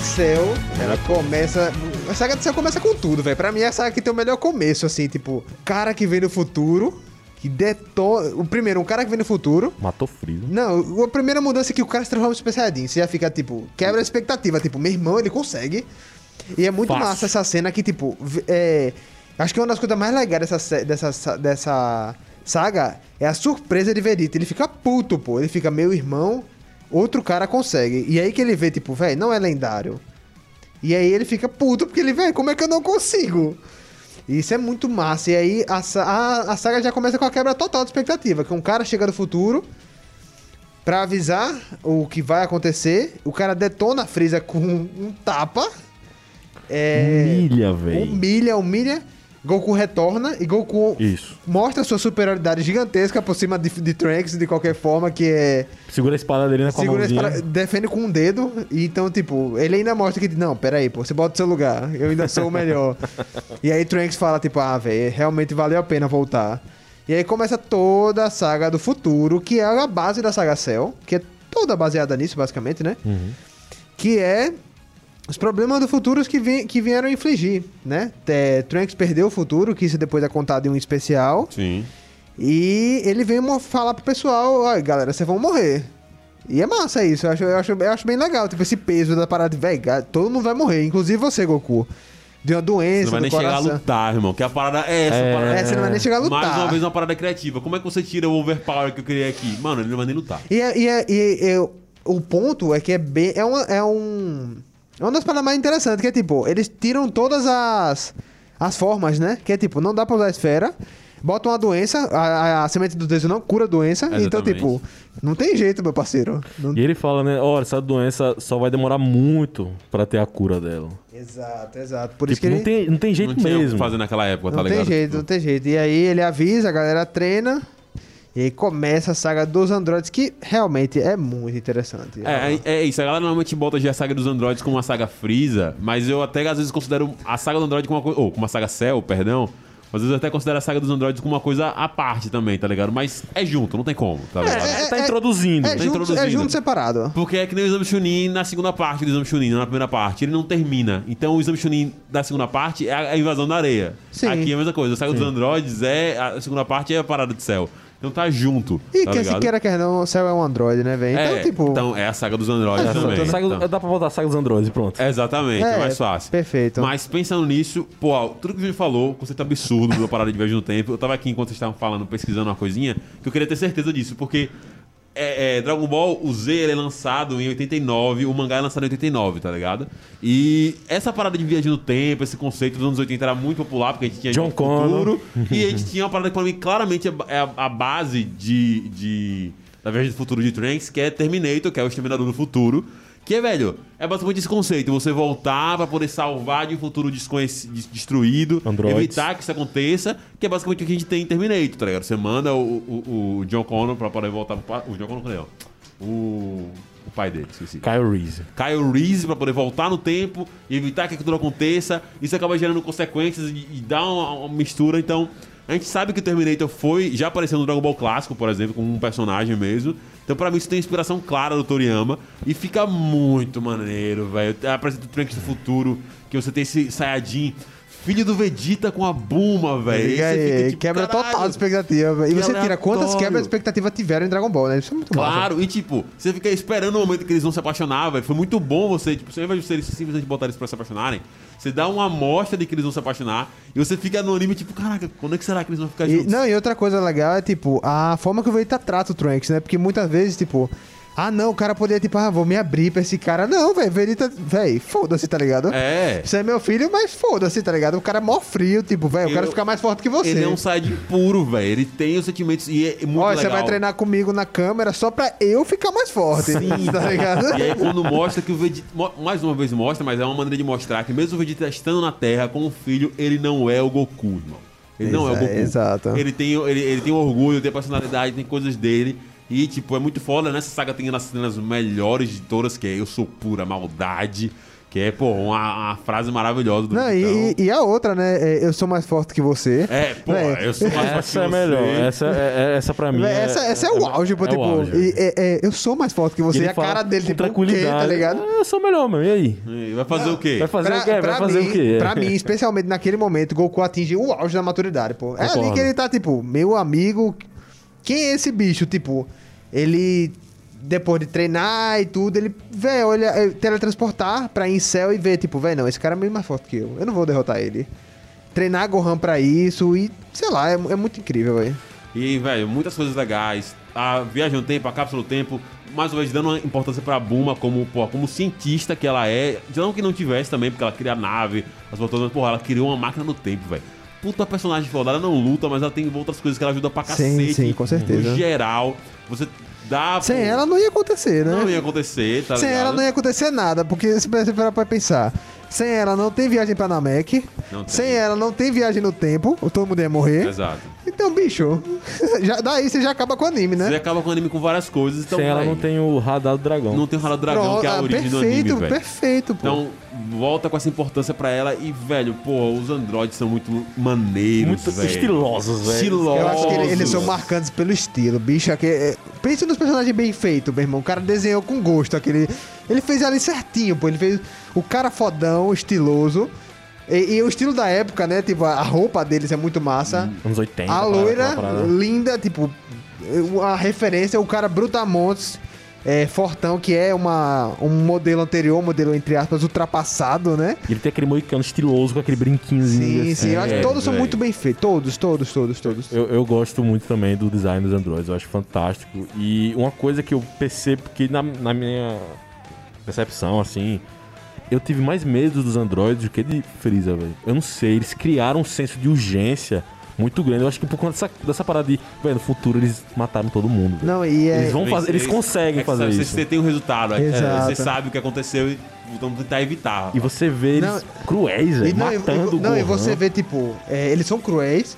[SPEAKER 3] de Céu, ela começa. A saga de Céu começa com tudo, velho. Pra mim, é a saga que tem o melhor começo, assim, tipo, cara que vem do futuro, que detona. O primeiro, um cara que vem do futuro.
[SPEAKER 2] Matou Freeza.
[SPEAKER 3] Não, a primeira mudança é que o cara se transforma em Super Saiyajin. Você já fica, tipo, quebra a expectativa. Tipo, meu irmão, ele consegue. E é muito
[SPEAKER 2] Fácil.
[SPEAKER 3] massa essa cena que, tipo, é. Acho que uma das coisas mais legais dessa, dessa, sa- dessa saga é a surpresa de Vegeta. Ele fica puto, pô. Ele fica, meu irmão, outro cara consegue. E aí que ele vê, tipo, velho, não é lendário. E aí ele fica puto, porque ele, velho, como é que eu não consigo? Isso é muito massa. E aí a, a, a saga já começa com a quebra total de expectativa. Que um cara chega do futuro pra avisar o que vai acontecer. O cara detona a Freeza com um tapa. É,
[SPEAKER 2] Humilha, velho.
[SPEAKER 3] humilha, humilha. Goku retorna e Goku
[SPEAKER 2] Isso.
[SPEAKER 3] mostra sua superioridade gigantesca por cima de, de Trunks de qualquer forma, que é.
[SPEAKER 2] Segura a espada dele né, com a
[SPEAKER 3] Segura para- defende com um dedo. E então, tipo, ele ainda mostra que. Não, peraí, pô, você bota o seu lugar. Eu ainda sou o melhor. e aí Trunks fala, tipo, ah, velho, realmente valeu a pena voltar. E aí começa toda a saga do futuro, que é a base da saga Cell, que é toda baseada nisso, basicamente, né?
[SPEAKER 2] Uhum.
[SPEAKER 3] Que é os problemas do futuro que, vi- que vieram infligir, né? É, Trunks perdeu o futuro, que isso depois é contado em um especial.
[SPEAKER 1] Sim.
[SPEAKER 3] E ele veio falar pro pessoal, olha, galera, vocês vão morrer. E é massa isso, eu acho, eu acho, eu acho bem legal, tipo, esse peso da parada velho, todo mundo vai morrer, inclusive você, Goku. De uma
[SPEAKER 1] Você
[SPEAKER 3] doença,
[SPEAKER 1] não vai nem chegar a lutar, irmão. Que a parada é essa.
[SPEAKER 2] É.
[SPEAKER 1] a parada-
[SPEAKER 3] É, você não vai nem chegar a lutar.
[SPEAKER 1] Mais uma vez, uma parada criativa. Como é que você tira o overpower que eu criei aqui? Mano, ele não vai nem lutar.
[SPEAKER 3] E, é- e, é- e é- o ponto é que é bem. É, uma, é um. É uma das paradas mais interessantes, que é tipo, eles tiram todas as. As formas, né? Que é tipo, não dá pra usar a esfera. Botam uma doença, a, a, a semente do desejo não cura a doença. Então,
[SPEAKER 1] Exatamente.
[SPEAKER 3] tipo, não tem jeito, meu parceiro. Não-
[SPEAKER 2] E ele fala, né? Olha, essa doença só vai demorar muito pra ter a cura dela.
[SPEAKER 3] Exato, exato. Por isso
[SPEAKER 2] Tipo,
[SPEAKER 3] que
[SPEAKER 2] não,
[SPEAKER 3] ele.
[SPEAKER 2] tem, não tem jeito
[SPEAKER 1] não
[SPEAKER 2] mesmo.
[SPEAKER 1] fazer naquela época, tá
[SPEAKER 3] Não tem
[SPEAKER 1] ligado?
[SPEAKER 3] jeito, não tem jeito. E aí ele avisa, a galera treina. E aí começa a saga dos androides, que realmente é muito interessante.
[SPEAKER 1] É, é, é isso, a galera normalmente bota já a saga dos androides como uma saga Freeza, mas eu até às vezes considero a saga do Android como uma coisa. Ou como uma saga Cell, perdão. Às vezes eu até considero a saga dos androides como uma coisa à parte também, tá ligado? Mas é junto, não tem como, tá ligado?
[SPEAKER 3] é-
[SPEAKER 2] tá introduzindo.
[SPEAKER 3] É,
[SPEAKER 1] tá
[SPEAKER 3] junto, é
[SPEAKER 1] introduzindo.
[SPEAKER 3] junto separado.
[SPEAKER 1] Porque é que nem o Exame Chunin na segunda parte do Exame Chunin, na primeira parte. Ele não termina. Então o Exame Chunin da segunda parte é a invasão da areia.
[SPEAKER 3] Sim.
[SPEAKER 1] Aqui é a mesma coisa. A saga dos androides é. A segunda parte é a parada de céu. Então tá junto.
[SPEAKER 3] E
[SPEAKER 1] tá
[SPEAKER 3] que se queira quer não, o céu é um androide, né, velho? Então,
[SPEAKER 1] é,
[SPEAKER 3] tipo.
[SPEAKER 1] então é a saga dos androides
[SPEAKER 3] É,
[SPEAKER 1] também.
[SPEAKER 2] Saga-
[SPEAKER 1] Então.
[SPEAKER 2] Dá pra botar a saga dos androides, pronto.
[SPEAKER 1] Exatamente, é,
[SPEAKER 3] É,
[SPEAKER 1] mais fácil.
[SPEAKER 3] perfeito.
[SPEAKER 1] Mas pensando nisso, pô, tudo que a gente falou, conceito absurdo da parada de viagem no tempo. Eu tava aqui enquanto vocês estavam falando, pesquisando uma coisinha, que eu queria ter certeza disso, porque é, é, Dragon Ball, o Z ele é lançado em 89, o mangá é lançado em 89, tá ligado? E essa parada de viagem no tempo, esse conceito dos anos 80 era muito popular, porque a gente tinha
[SPEAKER 2] John
[SPEAKER 1] futuro, e a gente tinha uma parada que pra mim claramente é é a, a base de, de- da viagem do futuro de Trunks, que é Terminator, que é o Exterminador do Futuro. Que é, velho, é basicamente esse conceito. Você voltar pra poder salvar de um futuro desconhecido, des- destruído,
[SPEAKER 2] Androids.
[SPEAKER 1] evitar que isso aconteça, que é basicamente o que a gente tem em Terminator, tá ligado? Você manda o, o, o John Connor pra poder voltar pro... O John Connor, cadê? ó? O, o pai dele, esqueci.
[SPEAKER 2] Kyle Reese.
[SPEAKER 1] Kyle Reese pra poder voltar no tempo e evitar que aquilo aconteça. Isso acaba gerando consequências e, e dá uma, uma mistura. Então, a gente sabe que o Terminator foi. Já apareceu no Dragon Ball clássico, por exemplo, como um personagem mesmo. Então, pra mim, isso tem inspiração clara do Toriyama. E fica muito maneiro, velho. Apresenta o Trunks do futuro, que você tem esse Saiyajin. Filho do Vegeta com a Buma, velho. Fica tipo,
[SPEAKER 3] quebra
[SPEAKER 1] "Caralho".
[SPEAKER 3] total a expectativa. E
[SPEAKER 1] Que
[SPEAKER 3] você tira quantas quebras de expectativa tiveram em Dragon Ball, né? Isso é muito massa.
[SPEAKER 1] Claro, e tipo, você fica esperando o momento que eles vão se apaixonar, velho. Foi muito bom você, tipo, você, de eles simplesmente botar eles pra se apaixonarem, você dá uma amostra de que eles vão se apaixonar e você fica no anime, tipo, caraca, quando é que será que eles vão ficar
[SPEAKER 3] E,
[SPEAKER 1] juntos?
[SPEAKER 3] não, e outra coisa legal é, tipo, a forma que o Vegeta trata o Trunks, né? Porque muitas vezes, tipo, ah, não, o cara poderia, tipo, ah, vou me abrir pra esse cara. Não, velho, Vegeta, velho, foda-se, tá ligado?
[SPEAKER 1] É.
[SPEAKER 3] Você é meu filho, mas foda-se, tá ligado? O cara é mó frio, tipo, velho, eu
[SPEAKER 1] Eu-
[SPEAKER 3] quero ficar mais forte que você.
[SPEAKER 1] Ele é um Saiyajin puro, velho. Ele tem os sentimentos e é muito
[SPEAKER 3] Olha,
[SPEAKER 1] legal.
[SPEAKER 3] você vai treinar comigo na câmera só pra eu ficar mais forte. tá ligado?
[SPEAKER 1] E aí quando mostra que o Vegeta, mais uma vez mostra, mas é uma maneira de mostrar que mesmo o Vegeta estando na Terra com o filho, ele não é o Goku, irmão. Ele não é o
[SPEAKER 3] Exa-
[SPEAKER 1] Goku.
[SPEAKER 3] exato.
[SPEAKER 1] Ele tem, ele, ele tem orgulho, tem personalidade, tem coisas dele. E, tipo, é muito foda. Nessa saga tem as cenas melhores de todas, que é Eu Sou Pura Maldade. Que é, pô, uma, uma frase maravilhosa do
[SPEAKER 3] Não, e, e- e a outra, né? é, eu sou mais forte que você.
[SPEAKER 1] É, pô,
[SPEAKER 3] É.
[SPEAKER 1] eu sou mais forte
[SPEAKER 2] Essa
[SPEAKER 1] que
[SPEAKER 2] é melhor.
[SPEAKER 1] você.
[SPEAKER 2] Essa, é, é- essa pra mim.
[SPEAKER 3] Véi, essa, essa é, o auge, pô,
[SPEAKER 2] é o
[SPEAKER 3] tipo,
[SPEAKER 2] auge.
[SPEAKER 3] e- é- é, eu sou mais forte que você.
[SPEAKER 2] Ele
[SPEAKER 3] E a cara dele, tipo, o quê,
[SPEAKER 2] tranquilidade.
[SPEAKER 3] tá ligado?
[SPEAKER 2] Ah, eu sou melhor, mano. E aí?
[SPEAKER 1] E Vai fazer o quê?
[SPEAKER 2] Vai fazer o quê? Vai
[SPEAKER 3] pra
[SPEAKER 2] fazer
[SPEAKER 3] mim,
[SPEAKER 2] o quê?
[SPEAKER 3] Pra mim, especialmente naquele momento, Goku atinge o auge da maturidade, pô. É ali
[SPEAKER 2] Concordo.
[SPEAKER 3] que ele tá, tipo, meu amigo. Quem é esse bicho? Tipo, ele. Depois de treinar e tudo, ele, velho, olha, é, teletransportar pra céu e ver, tipo, velho, não, esse cara é meio mais forte que eu. Eu não vou derrotar ele. Treinar Gohan pra isso e, sei lá, é, é muito incrível, velho.
[SPEAKER 1] E, velho, muitas coisas legais. A viagem no tempo, a cápsula do tempo, mais uma vez dando uma importância pra Buma como, como cientista que ela é. Não que não tivesse também, porque ela cria a nave, as voltas, mas, porra, ela criou uma máquina do tempo, velho. Puta personagem foda, ela não luta, mas ela tem outras coisas que ela ajuda pra
[SPEAKER 3] Sim,
[SPEAKER 1] cacete.
[SPEAKER 3] sim, com certeza.
[SPEAKER 1] No geral, você dá.
[SPEAKER 3] Sem ela não ia acontecer, né?
[SPEAKER 1] não ia acontecer, tá
[SPEAKER 3] Sem
[SPEAKER 1] ligado?
[SPEAKER 3] ela não ia acontecer nada, porque se você parar pra pensar, Sem ela não tem viagem pra Namek.
[SPEAKER 1] Não tem.
[SPEAKER 3] Sem ela não tem viagem no tempo. Todo mundo ia morrer.
[SPEAKER 1] Exato.
[SPEAKER 3] Então, bicho, já, daí você já acaba com o anime,
[SPEAKER 1] Você
[SPEAKER 3] né?
[SPEAKER 1] acaba com o anime com várias coisas. Então,
[SPEAKER 2] Sem ela
[SPEAKER 1] véi,
[SPEAKER 2] não tem o radar do dragão.
[SPEAKER 1] não tem o Ralo do Dragão,
[SPEAKER 3] Pronto,
[SPEAKER 1] que é a origem do
[SPEAKER 3] perfeito,
[SPEAKER 1] anime, velho.
[SPEAKER 3] perfeito, pô.
[SPEAKER 1] Então, volta com essa importância pra ela e, velho, pô, os androides são muito maneiros,
[SPEAKER 2] Muito
[SPEAKER 1] velho.
[SPEAKER 2] estilosos, velho.
[SPEAKER 1] Estilosos.
[SPEAKER 3] Eu acho que ele- eles são marcantes pelo estilo, bicho. Aqui, é, pensa nos personagens bem feitos, meu irmão. O cara desenhou com gosto aquele. Ele fez ali certinho, pô. Ele fez o cara fodão, estiloso. E, e o estilo da época, né? Tipo, a roupa deles é muito massa.
[SPEAKER 2] Anos 80.
[SPEAKER 3] a loira,
[SPEAKER 2] parada.
[SPEAKER 3] linda, tipo, a referência, o cara Brutamontes, é, Fortão, que é uma, um modelo anterior, um modelo, entre aspas, ultrapassado, né?
[SPEAKER 2] Ele tem aquele moicano estiloso com aquele brinquinhozinho.
[SPEAKER 3] Sim,
[SPEAKER 2] assim.
[SPEAKER 3] sim. Eu acho que
[SPEAKER 1] É,
[SPEAKER 3] todos são
[SPEAKER 1] velho.
[SPEAKER 3] muito bem feitos. Todos, todos, todos, todos.
[SPEAKER 2] Eu, eu gosto muito também do design dos androids, eu acho fantástico. E uma coisa que eu percebo que na, na minha percepção, assim, eu tive mais medo dos androids do que de Freeza, velho. Eu não sei, eles criaram um senso de urgência muito grande. Eu acho que por conta dessa, dessa parada de, velho, no futuro eles mataram todo mundo. velho.
[SPEAKER 3] Não, e é.
[SPEAKER 2] Eles vão fazer, eles conseguem
[SPEAKER 1] é que
[SPEAKER 2] fazer
[SPEAKER 1] sabe,
[SPEAKER 2] isso.
[SPEAKER 1] Você tem o resultado, é- é, você sabe o que aconteceu e vamos tentar evitar.
[SPEAKER 2] E você vê eles
[SPEAKER 3] Não,
[SPEAKER 2] cruéis, velho,
[SPEAKER 3] não, e-
[SPEAKER 2] matando
[SPEAKER 3] e, não, e você vê, tipo, é, eles são cruéis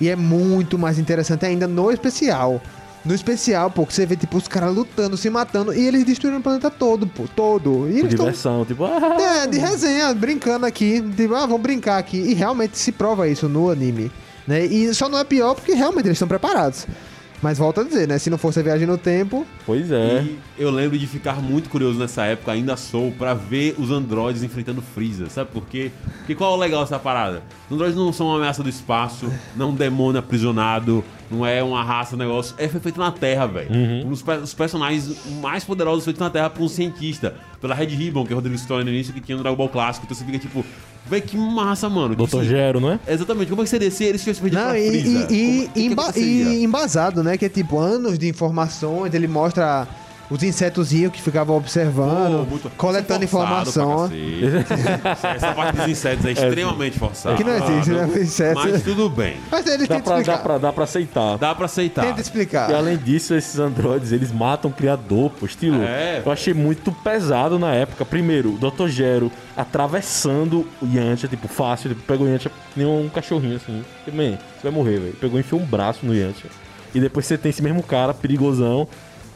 [SPEAKER 3] e é muito mais interessante ainda no especial. No especial, pô, que você vê, tipo, os caras lutando, se matando e eles destruindo o planeta todo, pô, todo. E eles
[SPEAKER 2] diversão, tipo, ah,
[SPEAKER 3] É, de resenha, brincando aqui, tipo, ah, vamos brincar aqui. E realmente se prova isso no anime, né? E só não é pior porque realmente eles estão preparados. Mas volta a dizer, né? Se não fosse a viagem no tempo,
[SPEAKER 2] pois é.
[SPEAKER 1] E eu lembro de ficar muito curioso nessa época, ainda sou, pra ver os androides enfrentando Freeza. Sabe por quê? Porque qual é o legal dessa parada? Os androides não são uma ameaça do espaço, não um demônio aprisionado, não é uma raça, um negócio. É feito na Terra, velho. Um dos pe- os personagens mais poderosos feitos na Terra por um cientista. Pela Red Ribbon, que é o Rodrigo Story no início, que tinha no Dragon Ball Clássico. Então você fica tipo, véi, que massa, mano.
[SPEAKER 2] Dr.
[SPEAKER 1] assim,
[SPEAKER 2] Gero, não é?
[SPEAKER 1] Exatamente, como é que seria se eles tivessem feito
[SPEAKER 3] Não,
[SPEAKER 1] pra
[SPEAKER 3] e, e, e,
[SPEAKER 1] que que
[SPEAKER 3] emba- e embasado, né? Que é tipo anos de informações, ele mostra os insetozinhos que ficavam observando,
[SPEAKER 1] Pô,
[SPEAKER 3] coletando
[SPEAKER 1] é
[SPEAKER 3] informação.
[SPEAKER 1] Essa parte dos insetos é extremamente forçada.
[SPEAKER 3] Que não existe, né? Inseto.
[SPEAKER 1] Mas tudo bem.
[SPEAKER 3] Mas eles
[SPEAKER 2] Dá
[SPEAKER 3] tentam
[SPEAKER 2] pra, dá,
[SPEAKER 3] explicar.
[SPEAKER 2] pra, dá pra aceitar.
[SPEAKER 1] Dá pra aceitar.
[SPEAKER 3] Tenta explicar.
[SPEAKER 2] E além disso, esses androides, eles matam o criador, pô, estilo.
[SPEAKER 1] É.
[SPEAKER 2] Eu achei muito pesado na época. Primeiro, o Dr. Gero atravessando o Yantia, tipo, fácil. Ele pegou o Yantia nem um cachorrinho, assim. E, man, você vai morrer, velho. Pegou e enfiou um braço no Yantia. E depois você tem esse mesmo cara, perigosão.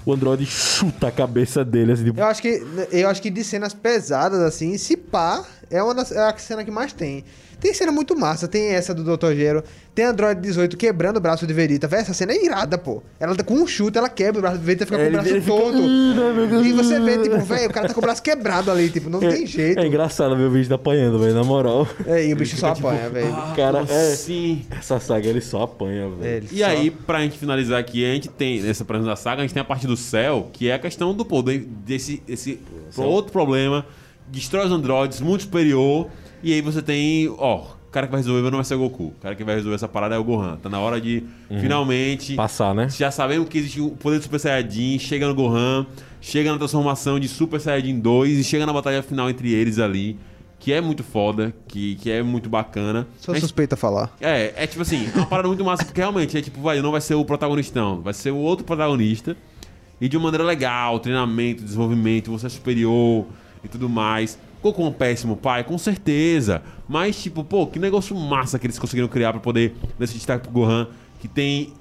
[SPEAKER 2] O androide chuta a cabeça dele, assim, tipo,
[SPEAKER 3] Eu acho que eu acho que de cenas pesadas assim, se pá, é uma das, é a cena que mais tem. Tem cena muito massa, tem essa do Dr. Gero, tem Android 18 quebrando o braço de Verita. Véi, essa cena é irada, pô. Ela tá com um chute, ela quebra o braço de Verita, fica com
[SPEAKER 2] É,
[SPEAKER 3] o braço
[SPEAKER 2] fica-
[SPEAKER 3] todo.
[SPEAKER 2] Meu Deus.
[SPEAKER 3] E você vê, tipo, velho, o cara tá com o braço quebrado ali, tipo, não tem jeito.
[SPEAKER 2] É engraçado ver o vídeo apanhando, velho, na moral.
[SPEAKER 3] É, e o bicho só
[SPEAKER 2] tipo,
[SPEAKER 3] apanha, velho.
[SPEAKER 1] Ah,
[SPEAKER 2] Cara, é-
[SPEAKER 1] assim?
[SPEAKER 2] Essa saga ele só apanha, velho.
[SPEAKER 3] É,
[SPEAKER 1] E
[SPEAKER 3] só-
[SPEAKER 1] aí, pra gente finalizar aqui, a gente tem, nessa da saga, a gente tem a parte do céu, que é a questão do poder desse esse outro problema, destrói os androides, muito superior, e aí você tem, ó, o cara que vai resolver não vai ser o Goku, o cara que vai resolver essa parada é o Gohan. Tá na hora de, finalmente,
[SPEAKER 2] Passar, né?
[SPEAKER 1] já sabemos que existe o poder do Super Saiyajin, chega no Gohan, chega na transformação de Super Saiyajin 2 e chega na batalha final entre eles ali, que é muito foda, que, que é muito bacana.
[SPEAKER 3] Sou
[SPEAKER 1] A gente-
[SPEAKER 3] suspeito a falar.
[SPEAKER 1] é, é tipo assim, é uma parada muito massa, porque realmente é tipo, vai, não vai ser o protagonista, não. Vai ser o outro protagonista. E de uma maneira legal, treinamento, desenvolvimento, você é superior e tudo mais. Goku é um péssimo pai, com certeza. Mas, tipo, pô, que negócio massa que eles conseguiram criar pra poder nesse destaque pro Gohan, que tem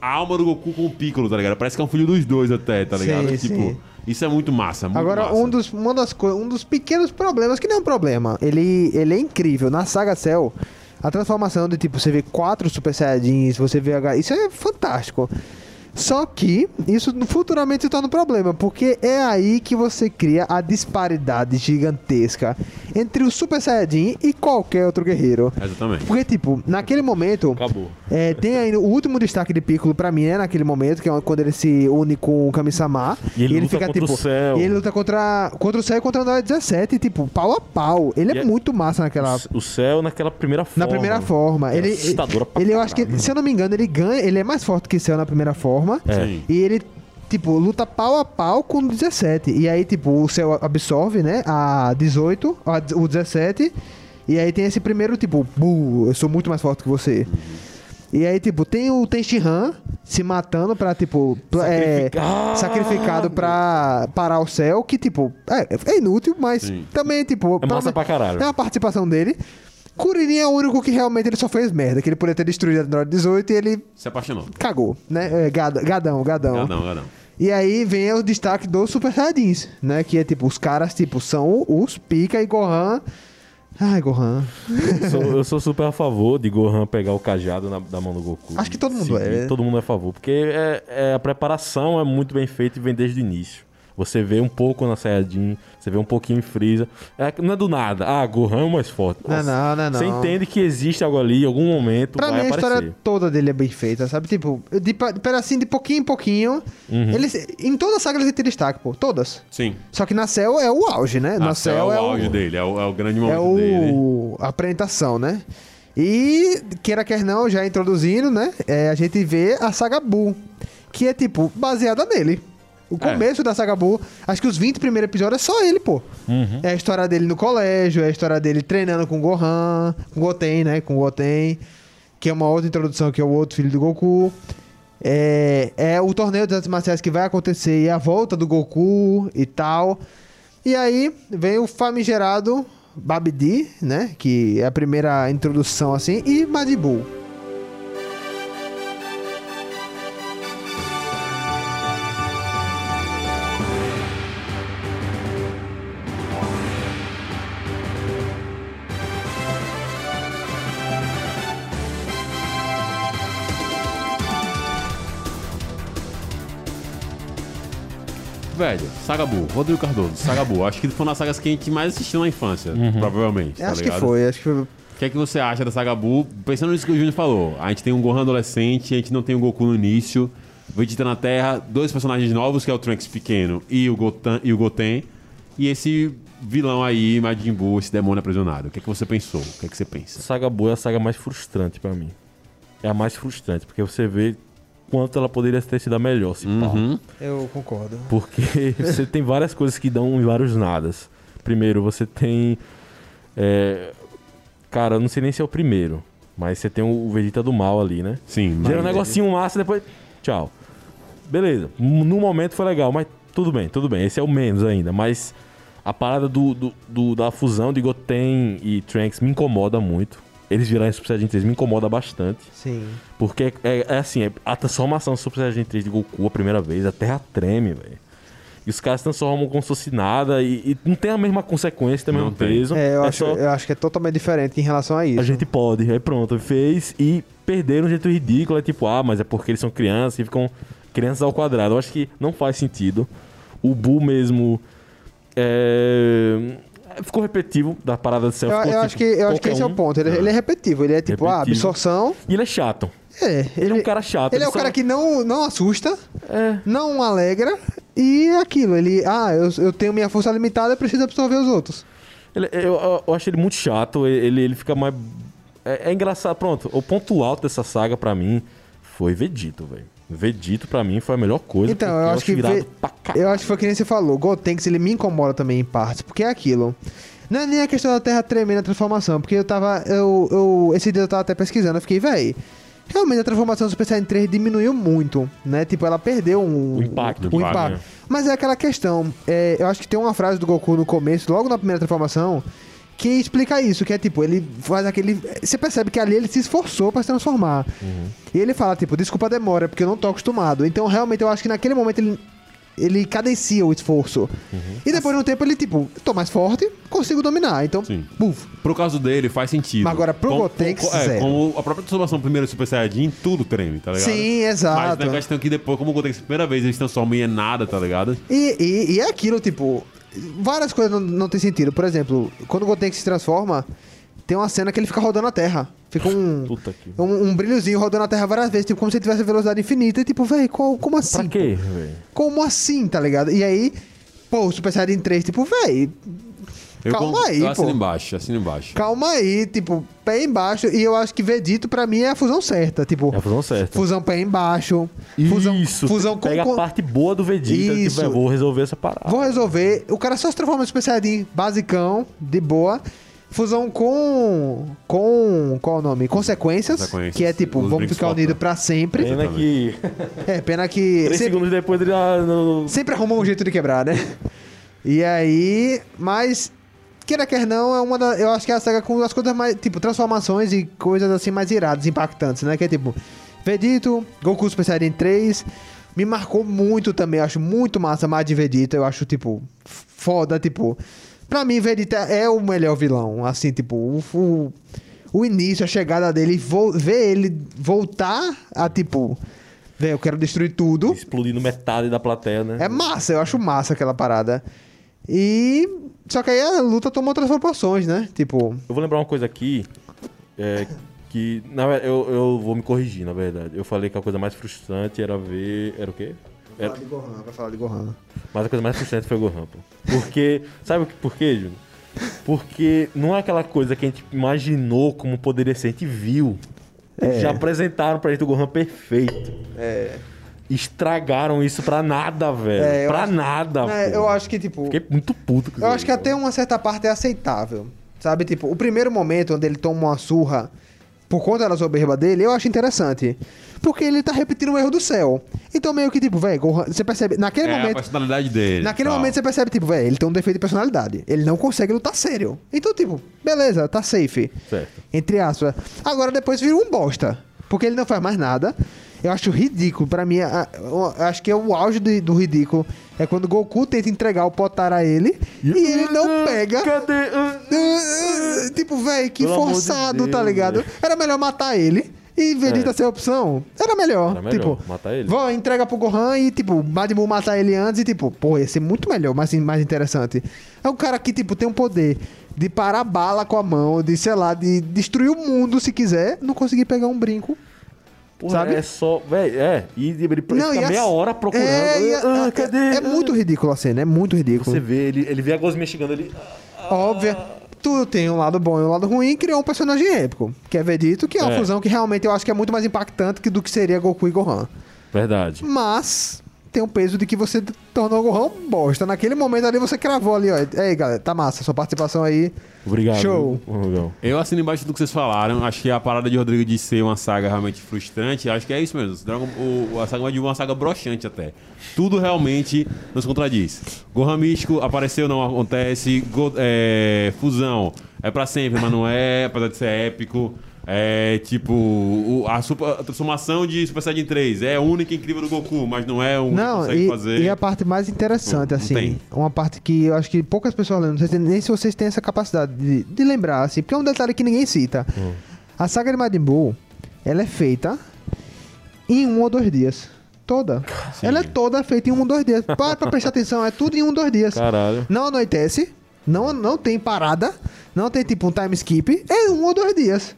[SPEAKER 1] a alma do Goku com o Piccolo, tá ligado? Parece que é um filho dos dois até, tá ligado?
[SPEAKER 3] Sim,
[SPEAKER 1] tipo,
[SPEAKER 3] sim.
[SPEAKER 1] isso é muito massa, muito
[SPEAKER 3] Agora,
[SPEAKER 1] massa.
[SPEAKER 3] um dos, uma das um dos pequenos problemas, que não é um problema, ele, ele é incrível. Na saga Cell, a transformação de tipo, você vê quatro Super Saiyajins, você vê H. Isso é fantástico. Só que isso futuramente se torna um problema, porque é aí que você cria a disparidade gigantesca entre o Super Saiyajin e qualquer outro guerreiro.
[SPEAKER 1] Exatamente.
[SPEAKER 3] Porque, tipo, naquele momento,
[SPEAKER 2] Acabou.
[SPEAKER 3] é, tem ainda o último destaque de Piccolo pra mim, é naquele momento, que é quando ele se une com o Kami-sama.
[SPEAKER 2] E ele luta contra o Cell.
[SPEAKER 3] E ele luta contra, contra o Cell e contra o Android 17, tipo, pau a pau. Ele
[SPEAKER 2] E
[SPEAKER 3] é
[SPEAKER 2] é-
[SPEAKER 3] muito massa naquela.
[SPEAKER 2] O céu naquela primeira forma.
[SPEAKER 3] Na primeira forma.
[SPEAKER 2] É
[SPEAKER 3] Ele,
[SPEAKER 2] pra
[SPEAKER 3] ele eu acho que, se eu não me engano, ele ganha. Ele é mais forte que Cell na primeira forma.
[SPEAKER 2] É.
[SPEAKER 1] Sim.
[SPEAKER 3] E ele, tipo, luta pau a pau com o 17. E aí, tipo, o Cell absorve, né? A 18, a, o 17. E aí tem esse primeiro, tipo, "Bu, eu sou muito mais forte que você. E aí, tipo, tem o Tenshinhan se matando pra, tipo, pla- é,
[SPEAKER 2] Sacrificar.
[SPEAKER 3] sacrificado pra parar o céu, que, tipo, é, é inútil, mas
[SPEAKER 1] Sim.
[SPEAKER 3] também, tipo...
[SPEAKER 2] É massa pra caralho.
[SPEAKER 3] É uma participação dele. Kuririn é o único que realmente ele só fez merda, que ele poderia ter destruído a Android 18 e ele
[SPEAKER 1] Se apaixonou.
[SPEAKER 3] cagou, né? É, gadão, gadão.
[SPEAKER 1] Gadão, gadão.
[SPEAKER 3] E aí vem o destaque dos Super Saiyajins, né? Que é tipo, os caras, tipo, são os Pika e Gohan. Ai, Gohan.
[SPEAKER 2] Eu sou, eu sou super a favor de Gohan pegar o cajado na, da mão do Goku.
[SPEAKER 3] Acho que todo mundo
[SPEAKER 2] Seguir.
[SPEAKER 3] é.
[SPEAKER 2] Todo mundo é a favor. Porque é, é- a preparação é muito bem feita e vem desde o início. Você vê um pouco na Saiyajin, você vê um pouquinho em Freeza. É, não é do nada. Ah, Gohan é o mais forte.
[SPEAKER 3] Não é não, não é não.
[SPEAKER 2] Você entende que existe algo ali, em algum momento
[SPEAKER 3] Pra
[SPEAKER 2] vai
[SPEAKER 3] mim, a
[SPEAKER 2] aparecer.
[SPEAKER 3] história toda dele é bem feita, sabe? Tipo, de pedacinho de pouquinho em pouquinho.
[SPEAKER 2] Uhum.
[SPEAKER 3] Eles, em toda a saga eles têm destaque, pô. Todas.
[SPEAKER 1] Sim.
[SPEAKER 3] Só que na Cell é o auge, né? Na
[SPEAKER 1] Na
[SPEAKER 3] Cell
[SPEAKER 1] é
[SPEAKER 3] é
[SPEAKER 1] o auge
[SPEAKER 3] o,
[SPEAKER 1] dele, é o, é o grande
[SPEAKER 3] é
[SPEAKER 1] momento dele.
[SPEAKER 3] o a apresentação, né? E, queira quer não, já introduzindo, né? É, a gente vê a saga Buu, que é, tipo, baseada nele. O
[SPEAKER 1] É.
[SPEAKER 3] começo da saga Buu, acho que os 20 primeiros episódios é só ele, pô.
[SPEAKER 2] Uhum.
[SPEAKER 3] É a história dele no colégio, é a história dele treinando com o Gohan, com o Goten, né? Com o Goten, que é uma outra introdução, que é o outro filho do Goku. É, é o torneio das artes marciais que vai acontecer e a volta do Goku e tal. E aí vem o famigerado Babidi, né? Que é a primeira introdução assim, e Majin Buu.
[SPEAKER 1] Velho, Sagabu, Rodrigo Cardoso, Sagabu. Acho que foi uma das sagas que a gente mais assistiu na infância,
[SPEAKER 2] Uhum.
[SPEAKER 1] provavelmente. tá
[SPEAKER 3] acho que
[SPEAKER 1] ligado?
[SPEAKER 3] foi, acho que foi.
[SPEAKER 1] O que é que você acha da Sagabu? Pensando nisso que o Júnior falou, a gente tem um Gohan adolescente, a gente não tem o Goku no início, Vegeta na Terra, dois personagens novos, que é o Trunks pequeno e o, Gotan, e o Goten, e esse vilão aí, Majin Buu, esse demônio aprisionado. O que é que você pensou? O que é que você pensa?
[SPEAKER 2] Saga Boa é a saga mais frustrante pra mim. É a mais frustrante, porque você vê quanto ela poderia ter sido a melhor, se.
[SPEAKER 1] Uhum.
[SPEAKER 3] Eu concordo.
[SPEAKER 2] Porque você tem várias coisas que dão em vários nadas. Primeiro, você tem. é, Cara, eu não sei nem se é o primeiro. Mas você tem o Vegeta do mal ali, né?
[SPEAKER 1] Sim,
[SPEAKER 2] Gera um negocinho massa depois. Tchau. Beleza. No momento foi legal, mas tudo bem, tudo bem. Esse é o menos ainda. Mas a parada do, do- do- da fusão de Goten e Trunks me incomoda muito. Eles virarem Super Saiyajin 3 me incomoda bastante.
[SPEAKER 3] Sim.
[SPEAKER 2] Porque é, é- é assim, é a transformação do Super Saiyajin 3 de Goku a primeira vez, a Terra treme, velho. E os caras transformam como se fosse nada e, e não tem a mesma consequência, tem o
[SPEAKER 1] Não
[SPEAKER 2] mesmo
[SPEAKER 1] tem.
[SPEAKER 2] peso.
[SPEAKER 3] É, eu,
[SPEAKER 2] é
[SPEAKER 3] acho,
[SPEAKER 2] só
[SPEAKER 3] eu acho que é totalmente diferente em relação a isso.
[SPEAKER 2] a gente pode, aí pronto, fez e perderam de um jeito ridículo, é tipo, ah, mas é porque eles são crianças e ficam crianças ao quadrado. Eu acho que não faz sentido. O Bu mesmo é, ficou repetitivo da parada de céu.
[SPEAKER 3] Eu, eu
[SPEAKER 2] tipo,
[SPEAKER 3] acho que, eu acho que esse é o
[SPEAKER 2] um.
[SPEAKER 3] ponto. Ele, ele é repetitivo. Ele é tipo, ah, absorção.
[SPEAKER 2] E ele é chato.
[SPEAKER 3] É,
[SPEAKER 2] Ele, é um cara chato.
[SPEAKER 3] Ele é o
[SPEAKER 2] só-
[SPEAKER 3] cara que não, não assusta,
[SPEAKER 2] É.
[SPEAKER 3] não alegra e é aquilo. Ele, ah, eu, eu tenho minha força limitada, eu preciso absorver os outros.
[SPEAKER 2] Ele- eu, eu- acho ele muito chato, ele, ele fica mais. É, é engraçado, pronto. O ponto alto dessa saga pra mim foi Vegito, velho. Vegito pra mim foi a melhor coisa.
[SPEAKER 3] Então, eu acho que ve-. Eu acho que foi que nem você falou. Gotenks, ele me incomoda também em partes, porque é aquilo. Não é nem a questão da Terra tremer na transformação, porque eu tava. Eu, eu, esse dia eu tava até pesquisando, eu fiquei, véi. Realmente a transformação do Super Saiyan 3 diminuiu muito, né? Tipo, ela perdeu um,
[SPEAKER 2] O impacto,
[SPEAKER 3] o
[SPEAKER 2] o impacto,
[SPEAKER 3] impacto.
[SPEAKER 2] né?
[SPEAKER 3] Mas é aquela questão. é, eu acho que tem uma frase do Goku no começo, logo na primeira transformação, que explica isso, que é tipo, ele faz aquele. Você percebe que ali ele se esforçou pra se transformar.
[SPEAKER 2] Uhum.
[SPEAKER 3] E ele fala, tipo, desculpa a demora, porque eu não tô acostumado. Então, realmente, eu acho que naquele momento ele. Ele cadencia o esforço.
[SPEAKER 2] Uhum.
[SPEAKER 3] E depois de um tempo ele, tipo, tô mais forte, consigo dominar. Então,
[SPEAKER 1] Sim.
[SPEAKER 3] buf.
[SPEAKER 1] Pro caso dele, faz sentido.
[SPEAKER 3] Mas agora, pro
[SPEAKER 1] Com-
[SPEAKER 3] Gotenks,
[SPEAKER 1] com- é. Como a própria transformação primeiro do Super Saiyajin, tudo treme, tá ligado?
[SPEAKER 3] Sim,
[SPEAKER 1] Mas
[SPEAKER 3] exato.
[SPEAKER 1] na questão que depois, como o Gotenks, primeira vez, eles transformam em nada, tá ligado?
[SPEAKER 3] E, e, e é aquilo, tipo, várias coisas não, não tem sentido. Por exemplo, quando o Gotenks se transforma, tem uma cena que ele fica rodando a Terra. Fica um, um, um brilhozinho rodando a Terra várias vezes, tipo, como se ele tivesse velocidade infinita. E tipo, velho, como assim?
[SPEAKER 2] Pra quê, velho?
[SPEAKER 3] Como assim, tá ligado? E aí, pô, o Super Saiyajin 3, tipo, véi,
[SPEAKER 1] Eu
[SPEAKER 3] Calma aí,
[SPEAKER 1] eu assino
[SPEAKER 3] pô.
[SPEAKER 1] embaixo, assino embaixo.
[SPEAKER 3] calma aí, tipo, pé embaixo. E eu acho que Vegito, pra mim, é a fusão certa. Tipo,
[SPEAKER 2] É a fusão certa.
[SPEAKER 3] fusão pé embaixo. Fusão,
[SPEAKER 2] Isso,
[SPEAKER 3] fusão com,
[SPEAKER 2] pega
[SPEAKER 3] com-
[SPEAKER 2] a parte boa do Vegeta,
[SPEAKER 3] Isso.
[SPEAKER 2] tipo, é, vou resolver essa parada.
[SPEAKER 3] Vou resolver. O cara só se transforma no Super Saiyajin basicão, de boa. Fusão com. com. qual é o nome? Consequências.
[SPEAKER 1] Consequências.
[SPEAKER 3] Que é tipo,
[SPEAKER 1] Os
[SPEAKER 3] vamos ficar unidos pra sempre.
[SPEAKER 2] Pena que
[SPEAKER 3] É, pena que.
[SPEAKER 2] três
[SPEAKER 3] sempre-
[SPEAKER 2] segundos depois ele já... no-
[SPEAKER 3] Sempre arrumou um jeito de quebrar, né? E aí, mas queira quer não, é uma da, eu acho que é a saga com as coisas mais, tipo, transformações e coisas assim mais iradas, impactantes, né? Que é tipo, Vegito, Goku Super Saiyajin 3, me marcou muito também, eu acho muito massa mais de Vegeta, eu acho tipo foda, tipo, pra mim Vegeta é o melhor vilão, assim, tipo, o, o, o início, a chegada dele, vo, ver ele voltar a tipo, velho, eu quero destruir tudo.
[SPEAKER 2] explodindo metade da plateia, né?
[SPEAKER 3] É massa, eu acho massa aquela parada. E. Só que aí a luta tomou outras proporções, né? Tipo.
[SPEAKER 2] Eu vou lembrar uma coisa aqui, é, que na verdade, eu, eu vou me corrigir, na verdade. Eu falei que a coisa mais frustrante era ver... Era o quê? Era,
[SPEAKER 3] de Gohan, vai falar de Gohan.
[SPEAKER 2] mas a coisa mais frustrante foi o Gohan, pô. Porque... Sabe por quê, Júnior? Porque não é aquela coisa que a gente imaginou como poderia ser. A gente viu.
[SPEAKER 3] É.
[SPEAKER 2] Já apresentaram pra gente o Gohan perfeito.
[SPEAKER 3] É.
[SPEAKER 2] Estragaram isso pra nada, velho.
[SPEAKER 3] É,
[SPEAKER 2] pra
[SPEAKER 3] acho-
[SPEAKER 2] nada,
[SPEAKER 3] É, eu acho que, tipo.
[SPEAKER 2] Fiquei muito puto com
[SPEAKER 3] Eu
[SPEAKER 2] isso
[SPEAKER 3] acho que até uma certa parte é aceitável. Sabe? Tipo, o primeiro momento onde ele toma uma surra por conta da soberba dele, eu acho interessante. Porque ele tá repetindo o erro do céu. Então, meio que, tipo, velho, você percebe. Naquele
[SPEAKER 1] É a
[SPEAKER 3] momento.
[SPEAKER 1] personalidade dele.
[SPEAKER 3] Naquele
[SPEAKER 1] tal.
[SPEAKER 3] momento você percebe, tipo, velho, ele tem um defeito de personalidade. Ele não consegue lutar sério. Então, tipo, beleza, tá safe.
[SPEAKER 2] Certo.
[SPEAKER 3] Entre aspas. Agora depois vira um bosta. Porque ele não faz mais nada. Eu acho ridículo. Pra mim, a- acho que é o auge do, do ridículo. É quando Goku tenta entregar o Potara a ele e ele não pega.
[SPEAKER 2] Cadê? Ah,
[SPEAKER 3] Uh, tipo, velho, que
[SPEAKER 2] Pelo de
[SPEAKER 3] forçado,
[SPEAKER 2] Deus,
[SPEAKER 3] tá ligado? Era melhor matar ele. E Vegeta
[SPEAKER 2] É.
[SPEAKER 3] ser a opção. Era melhor.
[SPEAKER 2] Era melhor,
[SPEAKER 3] tipo,
[SPEAKER 2] matar ele.
[SPEAKER 3] Vó, entrega pro Gohan e, tipo, Majin matar ele antes e, tipo, pô, ia ser muito melhor, mais, mais interessante. É um cara que, tipo, tem um poder de parar bala com a mão, de, sei lá, de destruir o mundo se quiser, não conseguir pegar um brinco.
[SPEAKER 2] Porra,
[SPEAKER 3] Sabe?
[SPEAKER 2] É só. Véi, é. E ele
[SPEAKER 3] Não,
[SPEAKER 2] fica
[SPEAKER 3] e a-
[SPEAKER 2] meia hora procurando.
[SPEAKER 3] É,
[SPEAKER 2] Ah,
[SPEAKER 3] a-
[SPEAKER 2] cadê?
[SPEAKER 3] é muito ridículo a cena, é muito ridículo.
[SPEAKER 2] Você vê, ele, ele vê a gosminha chegando ali.
[SPEAKER 3] Óbvio. Tudo tem um lado bom e um lado ruim e criou um personagem épico, que é Vegito, que é uma
[SPEAKER 2] É.
[SPEAKER 3] fusão que realmente eu acho que é muito mais impactante que do que seria Goku e Gohan.
[SPEAKER 2] Verdade.
[SPEAKER 3] Mas tem o peso de que você tornou o Gohan um bosta. Naquele momento ali você cravou ali, ó. Ei, galera, tá massa, sua participação aí.
[SPEAKER 2] Obrigado.
[SPEAKER 3] Show.
[SPEAKER 1] Eu assino embaixo do que vocês falaram. Acho que a parada de Rodrigo de ser uma saga realmente frustrante, acho que é isso mesmo. Dragon, o, a saga de uma saga broxante até. Tudo realmente nos contradiz. Gohan Místico apareceu, não acontece. Go- é, fusão é pra sempre, mas não é, apesar de ser épico. É tipo, o- a, super- a transformação de Super Saiyajin 3 é a única e incrível do Goku, mas não é o único que
[SPEAKER 3] Não,
[SPEAKER 1] consegue
[SPEAKER 3] e,
[SPEAKER 1] fazer.
[SPEAKER 3] e a parte mais interessante,
[SPEAKER 1] Não- não
[SPEAKER 3] assim,
[SPEAKER 1] tem.
[SPEAKER 3] uma parte que eu acho que poucas pessoas lembram, não sei nem se vocês têm essa capacidade de, de lembrar, assim, porque é um detalhe que ninguém cita.
[SPEAKER 1] Hum.
[SPEAKER 3] A saga de Majin Buu, ela é feita em um ou dois dias. Toda.
[SPEAKER 1] Sim.
[SPEAKER 3] Ela é toda feita em um ou dois dias. Para pra prestar atenção, é tudo em um ou dois dias.
[SPEAKER 2] Caralho.
[SPEAKER 3] Não anoitece, não, não tem parada, não tem tipo um time skip, é um ou dois dias.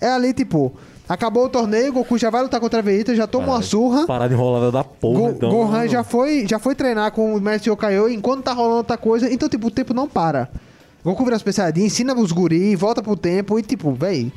[SPEAKER 3] É ali, tipo, acabou o torneio, Goku já vai lutar contra a Vegeta, já toma uma surra.
[SPEAKER 2] Parada enrolada da porra,
[SPEAKER 3] Go-
[SPEAKER 2] então.
[SPEAKER 3] Gohan já foi, já foi treinar com o Mestre Yokayo enquanto tá rolando outra coisa. Então, tipo, o tempo não para. Goku vira Saiyajin, ensina os guri, volta pro tempo e, tipo, véi,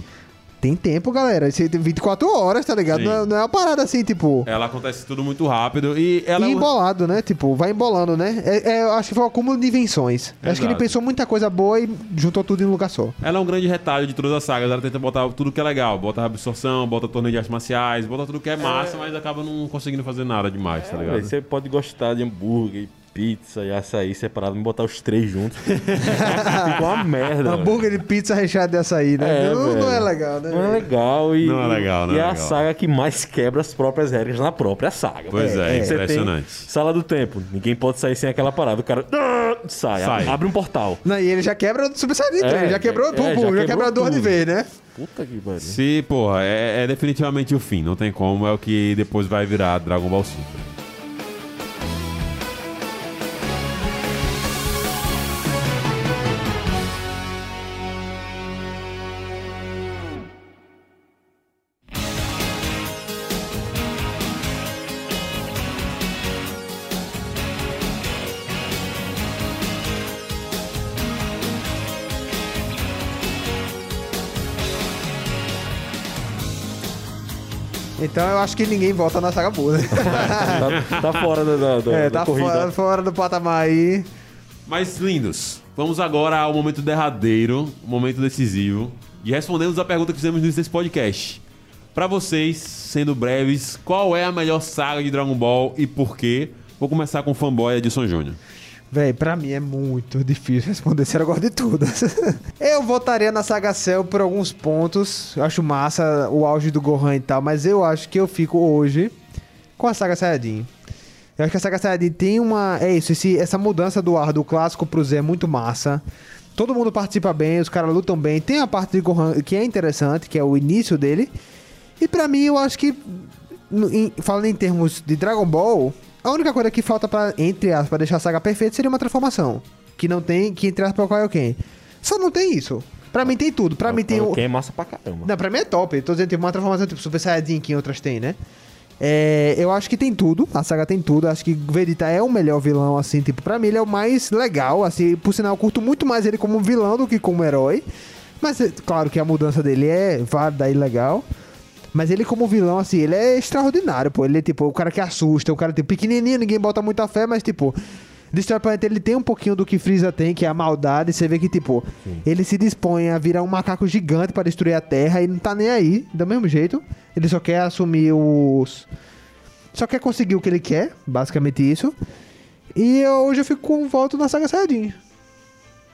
[SPEAKER 3] tem tempo, galera. Você tem 24 horas, tá ligado?
[SPEAKER 1] Sim.
[SPEAKER 3] Não é, não é uma parada assim, tipo...
[SPEAKER 1] Ela acontece tudo muito rápido e ela
[SPEAKER 3] E
[SPEAKER 1] é um-
[SPEAKER 3] embolado, né? Tipo, vai embolando, né? É, é, eu acho que foi um acúmulo de invenções. Eu Acho que ele
[SPEAKER 1] Exato.
[SPEAKER 3] pensou muita coisa boa e juntou tudo em um lugar só.
[SPEAKER 1] Ela é um grande retalho de todas as sagas. Ela tenta botar tudo que é legal. Bota absorção, bota torneio de artes marciais, bota tudo que é massa, mas acaba não conseguindo fazer nada demais, tá
[SPEAKER 2] É,
[SPEAKER 1] ligado?
[SPEAKER 2] você pode gostar de hambúrguer, pizza e açaí separado, me botar os três juntos. Fica uma merda.
[SPEAKER 3] Hambúrguer de pizza recheado de açaí, né?
[SPEAKER 2] É,
[SPEAKER 3] não, não é legal, né?
[SPEAKER 2] Não é legal e.
[SPEAKER 1] Não é legal, não
[SPEAKER 2] e
[SPEAKER 1] é
[SPEAKER 2] é a
[SPEAKER 1] legal.
[SPEAKER 2] saga que mais quebra as próprias regras na própria saga.
[SPEAKER 1] Pois é,
[SPEAKER 2] tem
[SPEAKER 1] impressionante.
[SPEAKER 2] Sala do tempo. Ninguém pode sair sem aquela parada. O cara ah, sai,
[SPEAKER 1] Sai.
[SPEAKER 2] abre um portal.
[SPEAKER 3] Não, e ele já quebra o Super Saiyajin 3,
[SPEAKER 2] É,
[SPEAKER 3] já quebrou
[SPEAKER 2] é,
[SPEAKER 3] tudo,
[SPEAKER 2] já
[SPEAKER 3] já,
[SPEAKER 2] quebrou
[SPEAKER 3] quebra duas de vez, né?
[SPEAKER 2] Puta que pariu.
[SPEAKER 1] Se, porra, é, é definitivamente o fim. Não tem como. É o que depois vai virar Dragon Ball Super.
[SPEAKER 3] Então eu acho que ninguém volta na saga boa, né?
[SPEAKER 2] tá, tá fora da, da, da-
[SPEAKER 3] é,
[SPEAKER 2] da
[SPEAKER 3] tá
[SPEAKER 2] corrida.
[SPEAKER 3] fora, fora do patamar aí.
[SPEAKER 1] Mas, lindos, vamos agora ao momento derradeiro, momento decisivo, de respondermos a pergunta que fizemos no início desse podcast. Pra vocês, sendo breves, qual é a melhor saga de Dragon Ball e por quê? Vou começar com o fanboy Edson Júnior.
[SPEAKER 3] Véi, pra mim é muito difícil responder se eu gosto de tudo. eu votaria na Saga Cell por alguns pontos. Eu acho massa o auge do Gohan e tal, mas eu acho que eu fico hoje com a Saga Saiyajin. Eu acho que a Saga Saiyajin tem uma. É isso, esse- essa mudança do ar do clássico pro Z é muito massa. Todo mundo participa bem, os caras lutam bem. Tem a parte de Gohan que é interessante, que é o início dele. E pra mim, eu acho que, em- falando em termos de Dragon Ball, a única coisa que falta pra, entre aspas, deixar a saga perfeita seria uma transformação. Que não tem, que entre aspas, qual é o quem. Só não tem isso. Pra mim tem tudo. Pra mim tem o.
[SPEAKER 2] Quem é massa pra caramba.
[SPEAKER 3] Não, pra mim é top. Tô dizendo, tipo, uma transformação tipo Super Saiyajin que outras tem, né? É, eu acho que tem tudo, a saga tem tudo. Acho que Vegeta é o melhor vilão, assim, tipo, pra mim ele é o mais legal, assim. Por sinal, eu curto muito mais ele como vilão do que como herói. Mas, é, claro que a mudança dele é válida e legal. Mas ele como vilão, assim, ele é extraordinário, pô. Ele é, tipo, o cara que assusta, o cara, tipo, pequenininho, ninguém bota muita fé, mas, tipo... Destrói Planeta, ele tem um pouquinho do que Freeza tem, que é a maldade. Você vê que, tipo, ele se dispõe a virar um macaco gigante pra destruir a Terra e não tá nem aí, do mesmo jeito. Ele só quer assumir os... Só quer conseguir o que ele quer, basicamente isso. E eu- hoje eu fico com um voto na Saga Saiyajin.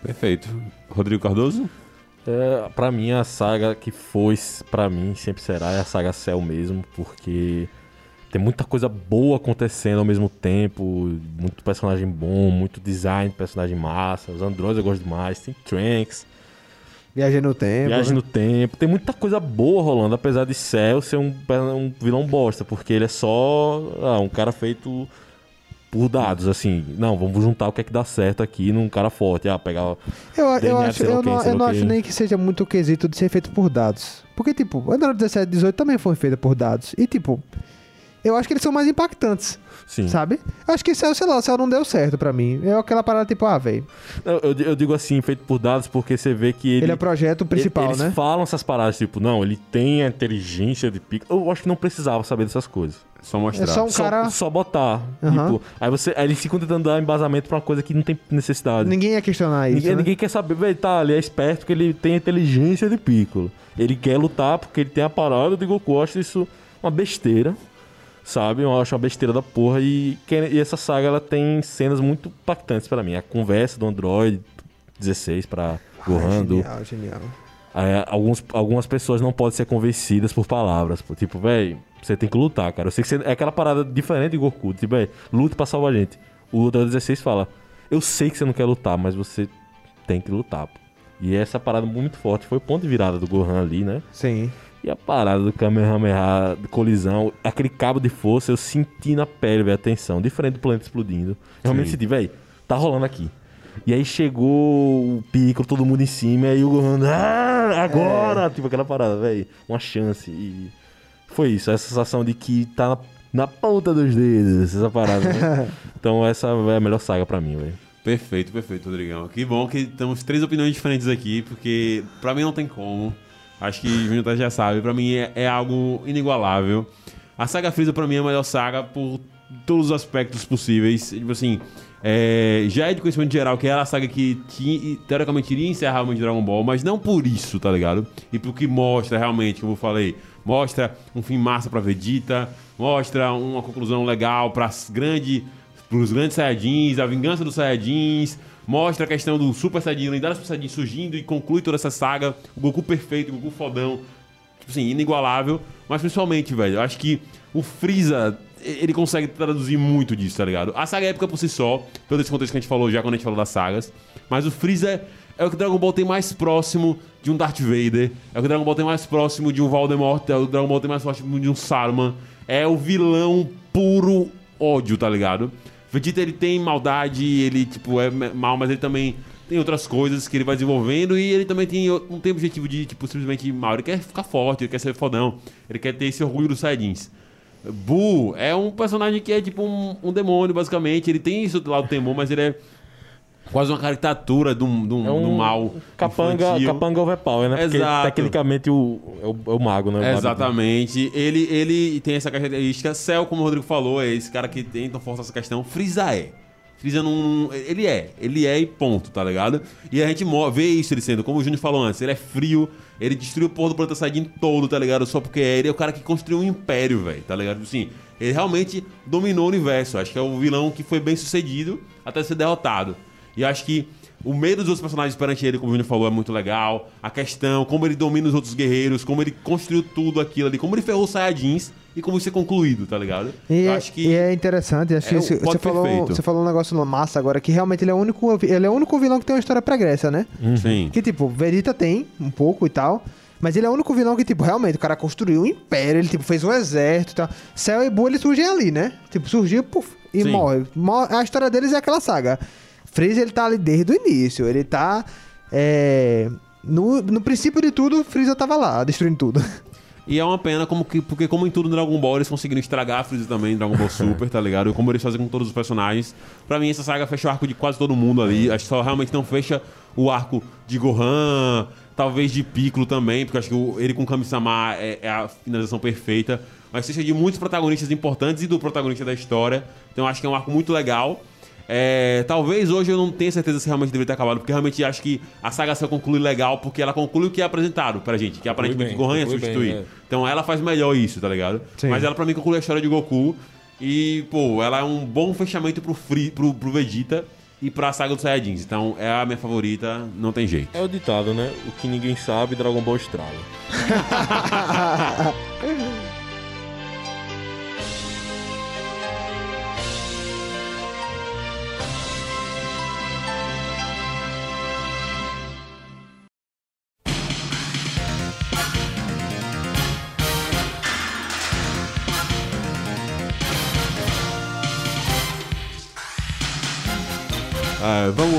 [SPEAKER 1] Perfeito. Rodrigo Cardoso?
[SPEAKER 2] É, pra mim, a saga que foi, pra mim, sempre será é a saga Cell mesmo, porque tem muita coisa boa acontecendo ao mesmo tempo, muito personagem bom, muito design de personagem massa, os androides eu gosto demais, tem Trunks,
[SPEAKER 3] Viagem no tempo.
[SPEAKER 2] Viagem
[SPEAKER 3] né?
[SPEAKER 2] no Tempo, tem muita coisa boa rolando, apesar de Cell ser um, um vilão bosta, porque ele é só ah, um cara feito por dados, assim, não, vamos juntar o que é que dá certo aqui num cara forte, ah, pegar
[SPEAKER 3] Eu, eu,
[SPEAKER 2] DNA,
[SPEAKER 3] acho, eu
[SPEAKER 2] o quê,
[SPEAKER 3] não, eu não acho nem que seja muito o quesito de ser feito por dados. Porque, tipo, Android 17 e 18 também foi feita por dados. E, tipo, eu acho que eles são mais impactantes,
[SPEAKER 2] sim.
[SPEAKER 3] sabe? Eu acho que Cell, sei lá, o Cell não deu certo pra mim. É aquela parada, tipo, ah, velho,
[SPEAKER 2] Eu, eu digo assim, feito por dados, porque você vê que ele.
[SPEAKER 3] ele, é o projeto principal,
[SPEAKER 2] eles
[SPEAKER 3] né?
[SPEAKER 2] falam essas paradas, tipo, não, ele tem a inteligência de pico. Eu acho que não precisava saber dessas coisas.
[SPEAKER 1] Só mostrar.
[SPEAKER 3] É só um
[SPEAKER 2] só,
[SPEAKER 3] cara.
[SPEAKER 2] só botar.
[SPEAKER 3] Aham.
[SPEAKER 2] Tipo, aí você. Aí eles ficam tentando dar embasamento pra uma coisa que não tem necessidade.
[SPEAKER 3] Ninguém ia questionar isso.
[SPEAKER 2] Ninguém,
[SPEAKER 3] né?
[SPEAKER 2] ninguém quer saber, velho, tá, ele é esperto porque ele tem a inteligência de Piccolo. Ele quer lutar porque ele tem a parada de Goku. Eu acho isso uma besteira, sabe? Eu acho uma besteira da porra. E, e essa saga, ela tem cenas muito impactantes pra mim. A conversa do Android 16 pra Gohan, do,
[SPEAKER 3] Genial, genial.
[SPEAKER 2] é, alguns, algumas pessoas não podem ser convencidas por palavras. pô. Tipo, velho, você tem que lutar, cara. Eu sei que você, é aquela parada diferente de Goku. Tipo, velho, lute pra salvar a gente. O Ultra 16 fala: Eu sei que você não quer lutar, mas você tem que lutar. pô. E essa parada muito forte foi o ponto de virada do Gohan ali, né?
[SPEAKER 3] Sim.
[SPEAKER 2] E a parada do Kamehameha, de colisão, aquele cabo de força, eu senti na pele, velho, a tensão. Diferente do planeta explodindo. Eu realmente
[SPEAKER 1] Sim.
[SPEAKER 2] senti, velho, tá rolando aqui. E aí chegou o Piccolo, todo mundo em cima, e aí o Gohan, ah, agora! Tipo aquela parada, velho, uma chance. E foi isso, essa sensação de que tá na, na ponta dos dedos, essa parada, né? Então essa é a melhor saga pra mim, velho.
[SPEAKER 1] Perfeito, perfeito, Rodrigão. Que bom que temos três opiniões diferentes aqui, porque pra mim não tem como. Acho que Júnior já sabe, pra mim é, é algo inigualável. A saga Freeza pra mim é a melhor saga por todos os aspectos possíveis. Tipo assim, é, já é de conhecimento geral que era a saga que tinha, teoricamente iria encerrar o mundo de Dragon Ball, mas não por isso, tá ligado? E porque mostra realmente, como eu falei, mostra um fim massa pra Vegeta, mostra uma conclusão legal para grande pros grandes Saiyajins, a vingança dos Saiyajins, mostra a questão do Super Saiyajin, lendário Super Saiyajin surgindo e conclui toda essa saga, o Goku perfeito, o Goku fodão, tipo assim, inigualável, mas principalmente, velho, eu acho que o Freeza, ele consegue traduzir muito disso, tá ligado? A saga é épica por si só, pelo esse contexto que a gente falou já quando a gente falou das sagas, mas o Freeza é o que Dragon Ball tem mais próximo de um Darth Vader, é o que Dragon Ball tem mais próximo de um Voldemort, é o que Dragon Ball tem mais próximo de um Saruman, é o vilão puro ódio, tá ligado? Vegeta ele tem maldade, ele tipo é mal, mas ele também tem outras coisas que ele vai desenvolvendo e ele também tem não tem objetivo de tipo simplesmente mal, ele quer ficar forte, ele quer ser fodão, ele quer ter esse orgulho dos Saiyajins. Buu é um personagem que é tipo um, um demônio, basicamente. Ele tem isso do lado do temor, mas ele é quase uma caricatura do, do,
[SPEAKER 2] É um
[SPEAKER 1] do mal.
[SPEAKER 2] capanga,
[SPEAKER 1] infantil.
[SPEAKER 2] capanga overpower, né? Porque
[SPEAKER 1] Exato.
[SPEAKER 2] tecnicamente o, é, o, é o mago, né? O mago-
[SPEAKER 1] Exatamente. Ele, ele tem essa característica. Cell, como o Rodrigo falou, é esse cara que tenta forçar essa questão. Freeza é. Freeza não. Ele é, ele é e ponto, tá ligado? E a gente vê isso ele sendo, como o Júnior falou antes, ele é frio, ele destruiu o porra do planeta Saiyajin todo, tá ligado? Só porque é ele é o cara que construiu um império, velho, tá ligado? Assim, ele realmente dominou o universo. Acho que é o vilão que foi bem sucedido até ser derrotado. E acho que o medo dos outros personagens perante ele, como o Júnior falou, é muito legal. A questão, como ele domina os outros guerreiros, como ele construiu tudo aquilo ali, como ele ferrou os Saiyajins e como isso é concluído, tá ligado?
[SPEAKER 3] E,
[SPEAKER 1] Eu
[SPEAKER 3] é-
[SPEAKER 1] acho que.
[SPEAKER 3] e é interessante, acho
[SPEAKER 1] é
[SPEAKER 3] que você, falou,
[SPEAKER 1] perfeito.
[SPEAKER 3] você falou um negócio massa agora, que realmente ele é o único, ele é o único vilão que tem uma história pregressa, né?
[SPEAKER 1] Sim.
[SPEAKER 3] Que tipo, Vegeta tem um pouco e tal, mas ele é o único vilão que, tipo, realmente, o cara construiu um império, ele, tipo, fez um exército e tal. Cell e Buu, eles surgem ali, né? Tipo, surgiu puf, e morre. Mor- A história deles é aquela saga. Freeza, ele tá ali desde o início, ele tá... é, No, no princípio de tudo, Freeza tava lá, destruindo tudo.
[SPEAKER 1] E é uma pena, como que, porque como em tudo no Dragon Ball, eles conseguiram estragar a Freeza também Dragon Ball Super, tá ligado? E como eles fazem com todos os personagens. Pra mim, essa saga fecha o arco de quase todo mundo ali. Acho que só realmente não fecha o arco de Gohan, talvez de Piccolo também, porque acho que ele com Kami-sama é, é a finalização perfeita. Mas fecha de muitos protagonistas importantes e do protagonista da história. Então acho que é um arco muito legal. É, talvez hoje eu não tenha certeza se realmente deveria ter acabado, porque realmente acho que a saga só conclui legal, porque ela conclui o que é apresentado pra gente, que aparentemente
[SPEAKER 2] bem,
[SPEAKER 1] Gohan ia
[SPEAKER 2] conclui bem,
[SPEAKER 1] substituir.
[SPEAKER 2] é.
[SPEAKER 1] Então ela faz melhor isso, tá ligado?
[SPEAKER 3] Sim.
[SPEAKER 1] Mas ela pra mim conclui a história de Goku. E, pô, ela é um bom fechamento pro, Free, pro, pro Vegeta e pra saga dos Saiyajins. Então é a minha favorita, não tem jeito.
[SPEAKER 2] É o ditado, né? O que ninguém sabe, Dragon Ball estraga.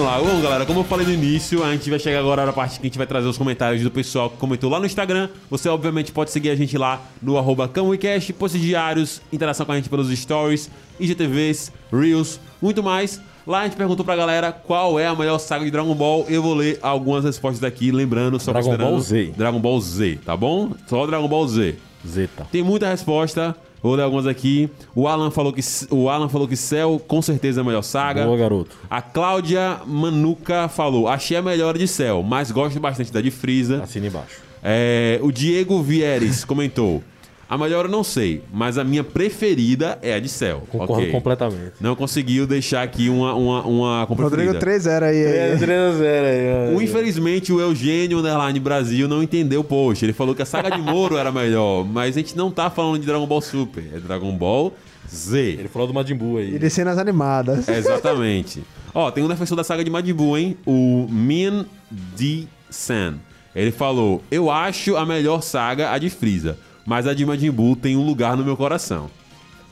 [SPEAKER 1] vamos lá. Bom, galera, como eu falei no início, a gente vai chegar agora na parte que a gente vai trazer os comentários do pessoal que comentou lá no Instagram. Você, obviamente, pode seguir a gente lá no arroba CamuiCast, posts diários, interação com a gente pelos stories, IGTVs, Reels, muito mais. Lá a gente perguntou pra galera qual é a melhor saga de Dragon Ball. Eu vou ler algumas respostas aqui, lembrando, só
[SPEAKER 2] Dragon Ball Z.
[SPEAKER 1] Dragon Ball Z, tá bom? Só Dragon Ball Z.
[SPEAKER 2] Zeta.
[SPEAKER 1] Tem muita resposta. Vou ler algumas aqui. O Alan falou que o Alan falou que Cell com certeza é a melhor saga.
[SPEAKER 2] Boa, garoto.
[SPEAKER 1] A Cláudia Manuca falou: Achei a melhor de Cell, mas gosto bastante da de Freeza.
[SPEAKER 2] Assina embaixo.
[SPEAKER 1] É, o Diego Vieres comentou: A melhor eu não sei, mas a minha preferida é a de Cell.
[SPEAKER 2] Concordo
[SPEAKER 1] Ok.
[SPEAKER 2] completamente.
[SPEAKER 1] Não conseguiu deixar aqui uma, uma, uma
[SPEAKER 3] Rodrigo
[SPEAKER 1] preferida.
[SPEAKER 3] 3-0 aí. aí.
[SPEAKER 2] 3x0 aí.
[SPEAKER 1] O, infelizmente, o Eugênio Underline Brasil não entendeu o post. Ele falou que a saga de Moro era melhor, mas a gente não tá falando de Dragon Ball Super, é Dragon Ball Z.
[SPEAKER 2] Ele falou do Majin Buu aí.
[SPEAKER 3] E de cenas animadas.
[SPEAKER 1] Exatamente. Ó, tem um defensor da saga de Majin Buu, hein? O Min D. San. Ele falou: Eu acho a melhor saga a de Freeza, mas a de Majin Buu tem um lugar no meu coração.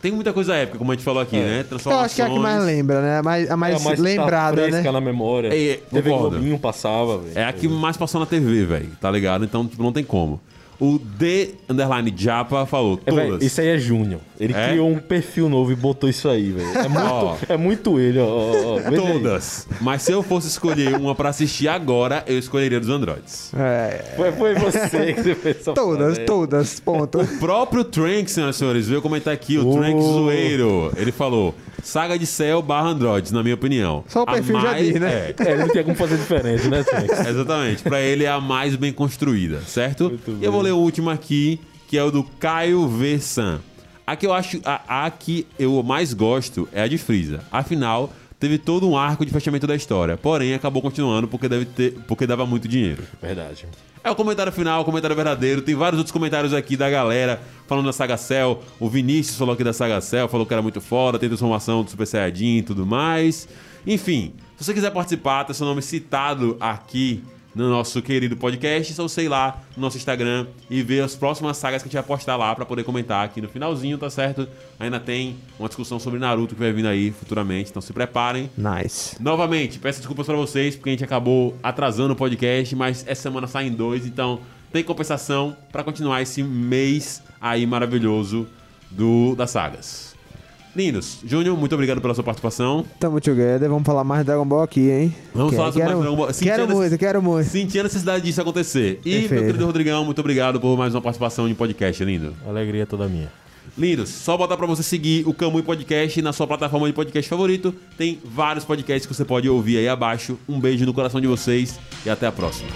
[SPEAKER 1] Tem muita coisa épica, como a gente falou aqui, né?
[SPEAKER 3] Eu acho que é a que mais lembra, né? A mais, a mais,
[SPEAKER 2] É, mas
[SPEAKER 3] lembrada,
[SPEAKER 2] tá fresca
[SPEAKER 3] né?
[SPEAKER 2] na memória.
[SPEAKER 1] É,
[SPEAKER 2] TV. Globinho passava, velho.
[SPEAKER 1] É a que mais passou na TV, velho, tá ligado? Então, tipo, não tem como. O D Underline Japa falou:
[SPEAKER 2] É,
[SPEAKER 1] Todas.
[SPEAKER 2] esse aí é Júnior. Ele
[SPEAKER 1] É?
[SPEAKER 2] criou um perfil novo e botou isso aí, velho. É muito, é muito ele, ó, ó. ó. Veja aí.
[SPEAKER 1] Todas. Mas se eu fosse escolher uma pra assistir agora, eu escolheria dos Androids.
[SPEAKER 3] É,
[SPEAKER 2] Foi, foi você que você fez essa
[SPEAKER 3] todas, todas, ponto.
[SPEAKER 1] O próprio Trank, senhoras e senhores, veio comentar aqui, o
[SPEAKER 2] Oh.
[SPEAKER 1] Trank Zoeiro. Ele falou: Saga de Cell barra Androids, na minha opinião.
[SPEAKER 3] Só o perfil já diz, né?
[SPEAKER 1] É,
[SPEAKER 2] É, ele não tinha como fazer diferente, né,
[SPEAKER 1] exatamente. Pra ele é a mais bem construída, certo?
[SPEAKER 2] Muito
[SPEAKER 1] e eu vou ler o último aqui, que é o do Caio V. San. A que eu acho. A, a que eu mais gosto é a de Freeza. Afinal, teve todo um arco de fechamento da história. Porém, acabou continuando porque, deve ter, porque dava muito dinheiro.
[SPEAKER 2] Verdade.
[SPEAKER 1] É o comentário final, o comentário verdadeiro. Tem vários outros comentários aqui da galera falando da Saga Cell. O Vinícius falou aqui da Saga Cell, falou que era muito foda, tem transformação do Super Saiyajin e tudo mais. Enfim, se você quiser participar, ter seu nome citado aqui no nosso querido podcast, só sei lá no nosso Instagram e ver as próximas sagas que a gente vai postar lá pra poder comentar aqui no finalzinho, tá certo? Ainda tem uma discussão sobre Naruto que vai vindo aí futuramente, então se preparem.
[SPEAKER 3] Nice.
[SPEAKER 1] Novamente, peço desculpas pra vocês, porque a gente acabou atrasando o podcast, mas essa semana saem dois, então tem compensação pra continuar esse mês aí maravilhoso do das sagas. Lindos, Júnior, muito obrigado pela sua participação.
[SPEAKER 3] Tamo together, vamos falar mais de Dragon Ball aqui, hein?
[SPEAKER 1] Vamos
[SPEAKER 3] Quero-
[SPEAKER 1] falar sobre mais
[SPEAKER 3] quero,
[SPEAKER 1] Dragon Ball. Senti
[SPEAKER 3] Quero muito, quero muito.
[SPEAKER 1] Senti a necessidade disso acontecer. E, meu
[SPEAKER 3] Perfeito.
[SPEAKER 1] querido Rodrigão, muito obrigado por mais uma participação em podcast, lindo.
[SPEAKER 2] Alegria toda minha.
[SPEAKER 1] Lindos, só botar pra você seguir o Camui Podcast na sua plataforma de podcast favorito. Tem vários podcasts que você pode ouvir aí abaixo. Um beijo no coração de vocês e até a próxima.